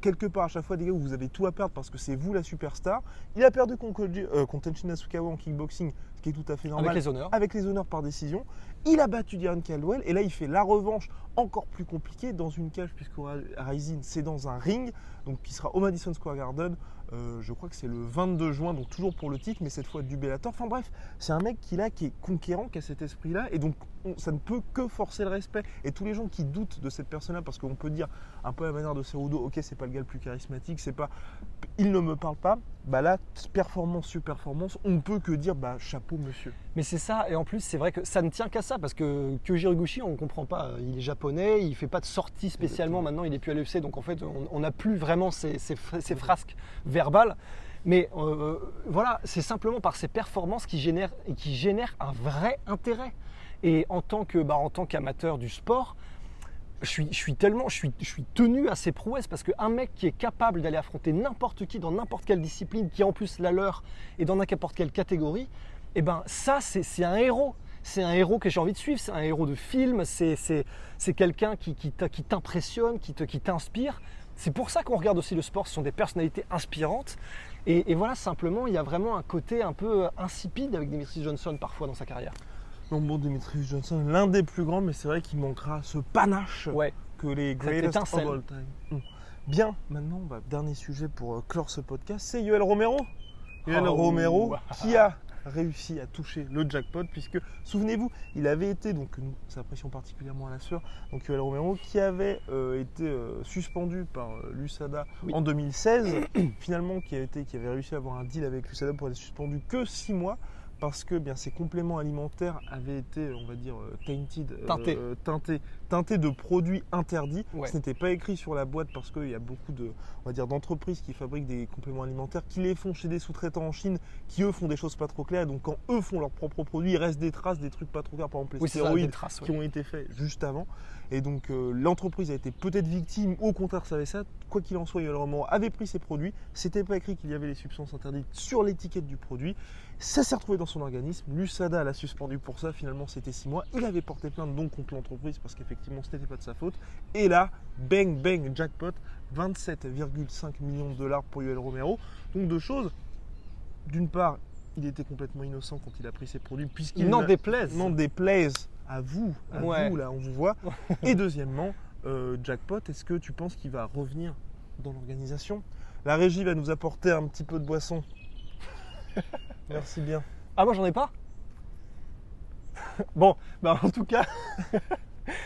quelque part à chaque fois des gars où vous avez tout à perdre parce que c'est vous la superstar. Il a perdu contre, euh, contre Tenshin Nasukawa en kickboxing, ce qui est tout à fait normal. Avec les honneurs. Avec les honneurs par décision. Il a battu Darren Caldwell et là il fait la revanche encore plus compliquée dans une cage puisque Rising c'est dans un ring donc qui sera au Madison Square Garden. Euh, je crois que c'est le 22 juin, donc toujours pour le titre, mais cette fois du Bellator. Enfin bref, c'est un mec qui là, qui est conquérant, qui a cet esprit-là, et donc on- ça ne peut que forcer le respect. Et tous les gens qui doutent de cette personne-là, parce qu'on peut dire un peu à la manière de Cerudo, ok, c'est pas le gars le plus charismatique, c'est pas, il ne me parle pas. Bah là, performance sur performance, on peut que dire, bah chapeau monsieur. Mais c'est ça, et en plus, c'est vrai que ça ne tient qu'à ça, parce que Kyoji Horiguchi, on ne comprend pas. Il est japonais, il fait pas de sortie spécialement. Maintenant, il est plus à l'UFC, donc en fait, on- n'a plus vraiment ces, ces- ces frasques verbales. Mais euh, voilà, c'est simplement par ses performances qui génèrent, et qui génèrent un vrai intérêt. Et en tant que, bah, en tant qu'amateur du sport, je suis, tellement, je suis, tenu à ses prouesses parce qu'un mec qui est capable d'aller affronter n'importe qui dans n'importe quelle discipline, qui en plus la leur et dans n'importe quelle catégorie, et ben ça c'est un héros. C'est un héros que j'ai envie de suivre, c'est un héros de film, c'est quelqu'un qui, t'impressionne, qui t'inspire. C'est pour ça qu'on regarde aussi le sport, ce sont des personnalités inspirantes. Et, voilà, simplement, il y a vraiment un côté un peu insipide avec Dimitri Johnson parfois dans sa carrière. Donc bon, Demetrius Johnson, l'un des plus grands, mais c'est vrai qu'il manquera ce panache Ouais. que les greatest of all time. Mm. Bien, maintenant, bah, dernier sujet pour euh, clore ce podcast, c'est Yoel Romero. Yoel Oh. Romero qui a réussi à toucher le jackpot puisque, souvenez-vous, il avait été, donc nous apprécions particulièrement à la sueur, donc Yoel Romero qui avait euh, été euh, suspendu par euh, l'USADA Oui. en 2016, *coughs* finalement qui, a été, qui avait réussi à avoir un deal avec l'USADA pour être suspendu que 6 mois parce que bien ses compléments alimentaires avaient été, on va dire, euh, tainted, Teintés. euh, teintés, de produits interdits. Ouais. Ce n'était pas écrit sur la boîte parce qu'il y a beaucoup de, on va dire, d'entreprises qui fabriquent des compléments alimentaires, qui les font chez des sous-traitants en Chine, qui eux font des choses pas trop claires. Donc quand eux font leurs propres produits, il reste des traces, des trucs pas trop clairs, par exemple les Oui, ça, stéroïdes des traces, ouais. qui ont été faits juste avant. Et donc euh, l'entreprise a été peut-être victime, au contraire savait ça. Quoi qu'il en soit, Yoel Romero avait pris ses produits. C'était pas écrit qu'il y avait les substances interdites sur l'étiquette du produit. Ça s'est retrouvé dans son organisme. L'USADA l'a suspendu pour ça. Finalement, c'était six mois. Il avait porté plainte donc contre l'entreprise parce qu'effectivement, ce n'était pas de sa faute. Et là, bang bang jackpot, 27,5 millions de dollars pour Yoel Romero. Donc deux choses. D'une part, il était complètement innocent quand il a pris ses produits puisqu'il N'en déplaise. n'en déplaise à vous, à Ouais. vous là, on vous voit. *laughs* Et deuxièmement, euh, jackpot, est-ce que tu penses qu'il va revenir dans l'organisation? La régie va nous apporter un petit peu de boisson. *laughs* Merci bien. Ah, moi j'en ai pas? *laughs* Bon, bah en tout cas.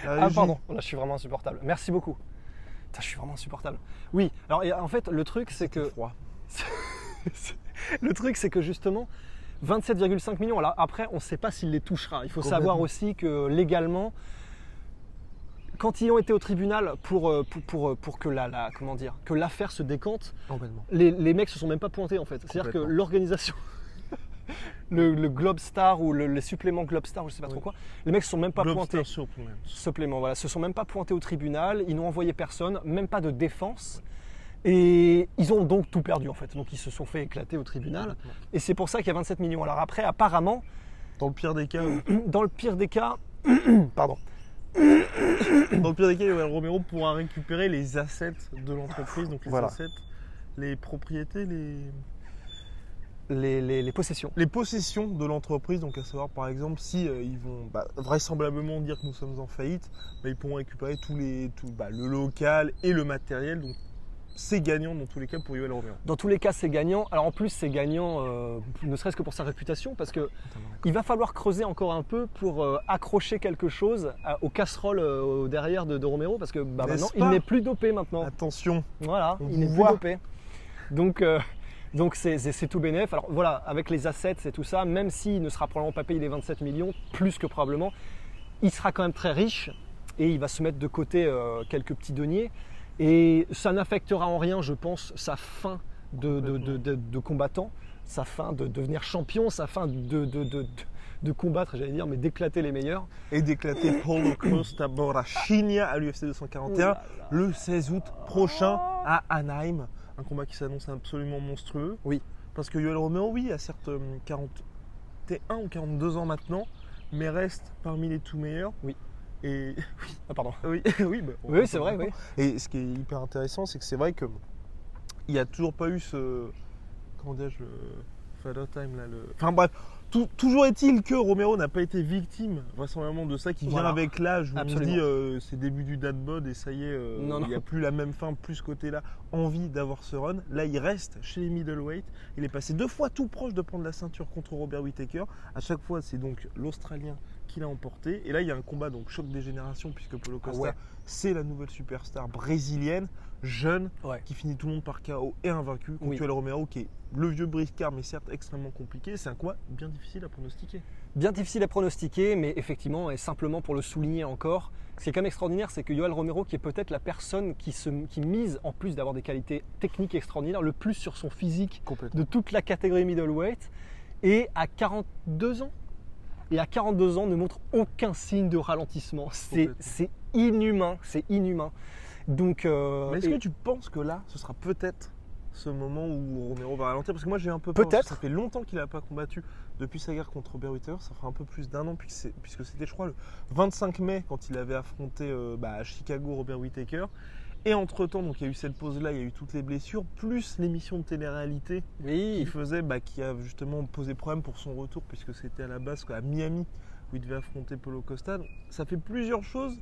Ah, régie, pardon, là je suis vraiment insupportable. Merci beaucoup. Putain, je suis vraiment insupportable. Oui, alors et en fait, le truc c'est que. froid. *laughs* le truc c'est que justement, 27,5 millions. Alors après, on ne sait pas s'il les touchera. Il faut savoir aussi que légalement, quand ils ont été au tribunal pour, euh, pour, pour, pour que la, la- comment dire, que l'affaire se décante, les, les mecs se sont même pas pointés en fait. C'est-à-dire que l'organisation, *laughs* le, le Globe Star ou le, les suppléments Globe Star, je sais pas trop quoi, les mecs se sont même pas pointés. Supplément, voilà, se sont même pas pointés au tribunal, ils n'ont envoyé personne, même pas de défense. Et ils ont donc tout perdu en fait. Donc ils se sont fait éclater au tribunal. Et c'est pour ça qu'il y a 27 millions. Alors après, apparemment, Dans le pire des cas, *clears throat* dans le pire des cas, *clears throat* pardon, dans le pire des cas, Romero pourra récupérer les assets de l'entreprise, donc les Voilà. assets, les propriétés, les, les, les- les possessions. les possessions de l'entreprise, donc à savoir par exemple si euh, ils vont bah, vraisemblablement dire que nous sommes en faillite, bah, ils pourront récupérer tous les, tout, bah, le local et le matériel. Donc c'est gagnant dans tous les cas pour Yoel Romero. Dans tous les cas, c'est gagnant. Alors en plus, c'est gagnant, euh, ne serait-ce que pour sa réputation, parce que il va falloir creuser encore un peu pour euh, accrocher quelque chose à- aux casseroles euh, derrière de, de Romero, parce que bah, maintenant, il n'est plus dopé maintenant. Attention, Voilà, On il n'est plus dopé. Donc, donc c'est, tout bénef. Alors voilà, avec les assets et tout ça, même s'il ne sera probablement pas payé les 27 millions, plus que probablement, il sera quand même très riche et il va se mettre de côté euh, quelques petits deniers. Et ça n'affectera en rien, je pense, sa fin de, de, de- de- de combattant, sa fin de devenir champion, sa fin de, de, de, de- de combattre, j'allais dire, mais d'éclater les meilleurs. et d'éclater Paulo Costa Borrachinha à l'UFC 241 le 16 août prochain à Anaheim. Un combat qui s'annonce absolument monstrueux. Oui. Parce que Yoel Romero, oui, a certes euh, 41 ou 42 ans maintenant, mais reste parmi les tout meilleurs. Oui. Et *laughs* Ah, pardon. oui, *laughs* oui, bah, Oui, c'est vrai, oui. Et ce qui est hyper intéressant, c'est que c'est vrai que il n'y a toujours pas eu ce. Comment dirais-je le Father Time là le... Enfin bref, tout- toujours est-il que Romero n'a pas été victime vraisemblablement de ça qui vient Voilà. avec l'âge où on Absolument. dit euh, c'est début du dad bod et ça y est, euh, Non, il n'y a plus la même fin, plus ce côté-là, envie d'avoir ce run. Là, il reste chez les middleweight. Il est passé deux fois tout proche de prendre la ceinture contre Robert Whittaker. À chaque fois, c'est donc l'Australien qui l'a emporté. Et là, il y a un combat, donc choc des générations, puisque Polo Costa, ouais. c'est la nouvelle superstar brésilienne, jeune, Ouais. qui finit tout le monde par KO et invaincu contre Oui. Romero, qui est le vieux briscard, mais certes extrêmement compliqué. C'est un combat bien difficile à pronostiquer. Bien difficile à pronostiquer, mais effectivement, et simplement pour le souligner encore, ce qui est quand même extraordinaire, c'est que Yoel Romero, qui est peut-être la personne qui, se, qui mise, en plus d'avoir des qualités techniques extraordinaires, le plus sur son physique de toute la catégorie middleweight, et à 42 ans, et à 42 ans ne montre aucun signe de ralentissement. C'est inhumain, c'est inhumain. Donc, euh, Mais est-ce et- que tu penses que là, ce sera peut-être ce moment où Romero va ralentir? Parce que moi, j'ai un peu peur. Peut-être. Ça fait longtemps qu'il n'a pas combattu depuis sa guerre contre Robert Whittaker. Ça fera un peu plus d'un an, puisque c'était, je crois, le 25 mai quand il avait affronté euh, bah, à Chicago Robert Whittaker. Et entre-temps, donc il y a eu cette pause-là, il y a eu toutes les blessures, plus l'émission de télé-réalité qui faisait, bah, qui a justement posé problème pour son retour, puisque c'était à la base à Miami où il devait affronter Polo Costa. Donc, ça fait plusieurs choses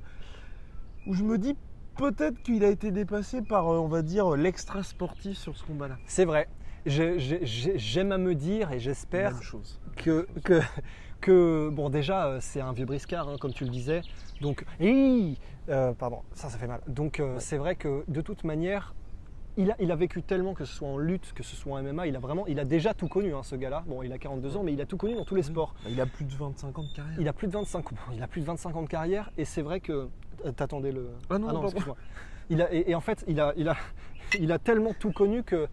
où je me dis peut-être qu'il a été dépassé par, euh, on va dire, l'extra sportif sur ce combat-là. c'est vrai. J'aime à me dire, et j'espère, que, que, que- bon déjà euh, c'est un vieux briscard hein, comme tu le disais donc Hi Euh, pardon ça ça fait mal donc euh, c'est vrai que de toute manière il a, il a vécu tellement que ce soit en lutte que ce soit en MMA il a vraiment il a déjà tout connu hein, ce gars-là bon il a 42 ans mais il a tout connu dans tous les sports Bah, Il a plus de 25 ans de carrière. il a plus de 25 ans il a plus de 25 ans de carrière et c'est vrai que euh, t'attendais le Ah non, pardon. excuse-moi. il a et, et en fait il a il a *laughs* il a tellement tout connu que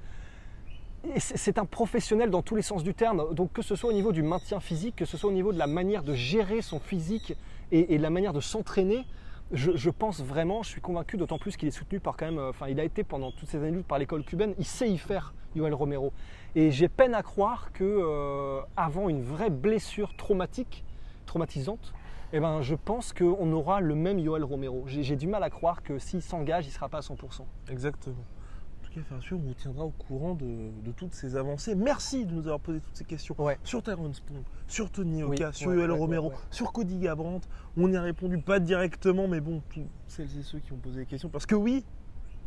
c'est un professionnel dans tous les sens du terme. Donc que ce soit au niveau du maintien physique, que ce soit au niveau de la manière de gérer son physique et, la manière de s'entraîner, je, pense vraiment, je suis convaincu, d'autant plus qu'il est soutenu par quand même, euh, enfin il a été pendant toutes ces années lutte par l'école cubaine, il sait y faire, Yoel Romero. Et j'ai peine à croire que euh, avant une vraie blessure traumatique, traumatisante, eh ben, je pense qu'on aura le même Yoel Romero. J'ai du mal à croire que s'il s'engage, il ne sera pas à 100%. Exactement. Cas, on vous tiendra au courant de, de toutes ces avancées. Merci de nous avoir posé toutes ces questions Ouais. sur Tyrone Spong, sur Tony Oui, Oka, sur ouais, Yoel ouais, Romero, sur Cody Gabrandt. On y a répondu pas directement, mais bon, tous celles et ceux qui ont posé des questions. Parce que oui,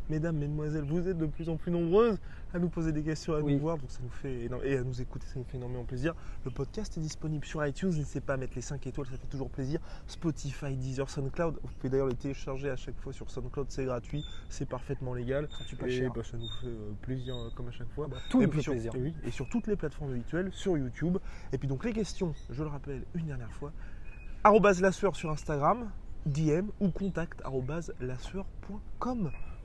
mesdames, mesdemoiselles, vous êtes de plus en plus nombreuses à nous poser des questions, à Oui. nous voir, donc ça nous fait et à nous écouter, ça nous fait énormément plaisir. Le podcast est disponible sur iTunes, n'hésitez pas à mettre les 5 étoiles, ça fait toujours plaisir. Spotify, Deezer, SoundCloud, vous pouvez d'ailleurs les télécharger à chaque fois sur SoundCloud, c'est gratuit, c'est parfaitement légal. Pas Et cher. bah, ça nous fait euh, plaisir euh, comme à chaque fois. Ah bah, tout et nous puis fait sur, plaisir. et oui, et sur toutes les plateformes habituelles, sur YouTube. Et puis donc les questions, je le rappelle une dernière fois, arrobase sur Instagram, DM ou contact arrobase.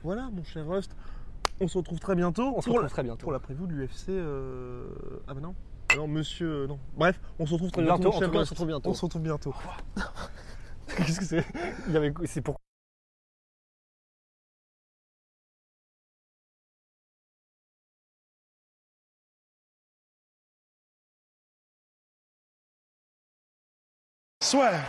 Voilà mon cher Rust, on se retrouve très bientôt. On se retrouve la- très bientôt. Pour la prévue de l'UFC. euh, Ah bah non. Ah Non, monsieur, euh, non. Bref, on se retrouve très Bientôt, bientôt. en mon cher tout cas, on se retrouve bientôt. On se retrouve bientôt. *laughs* Qu'est-ce que c'est? Il y avait- C'est pour Soit.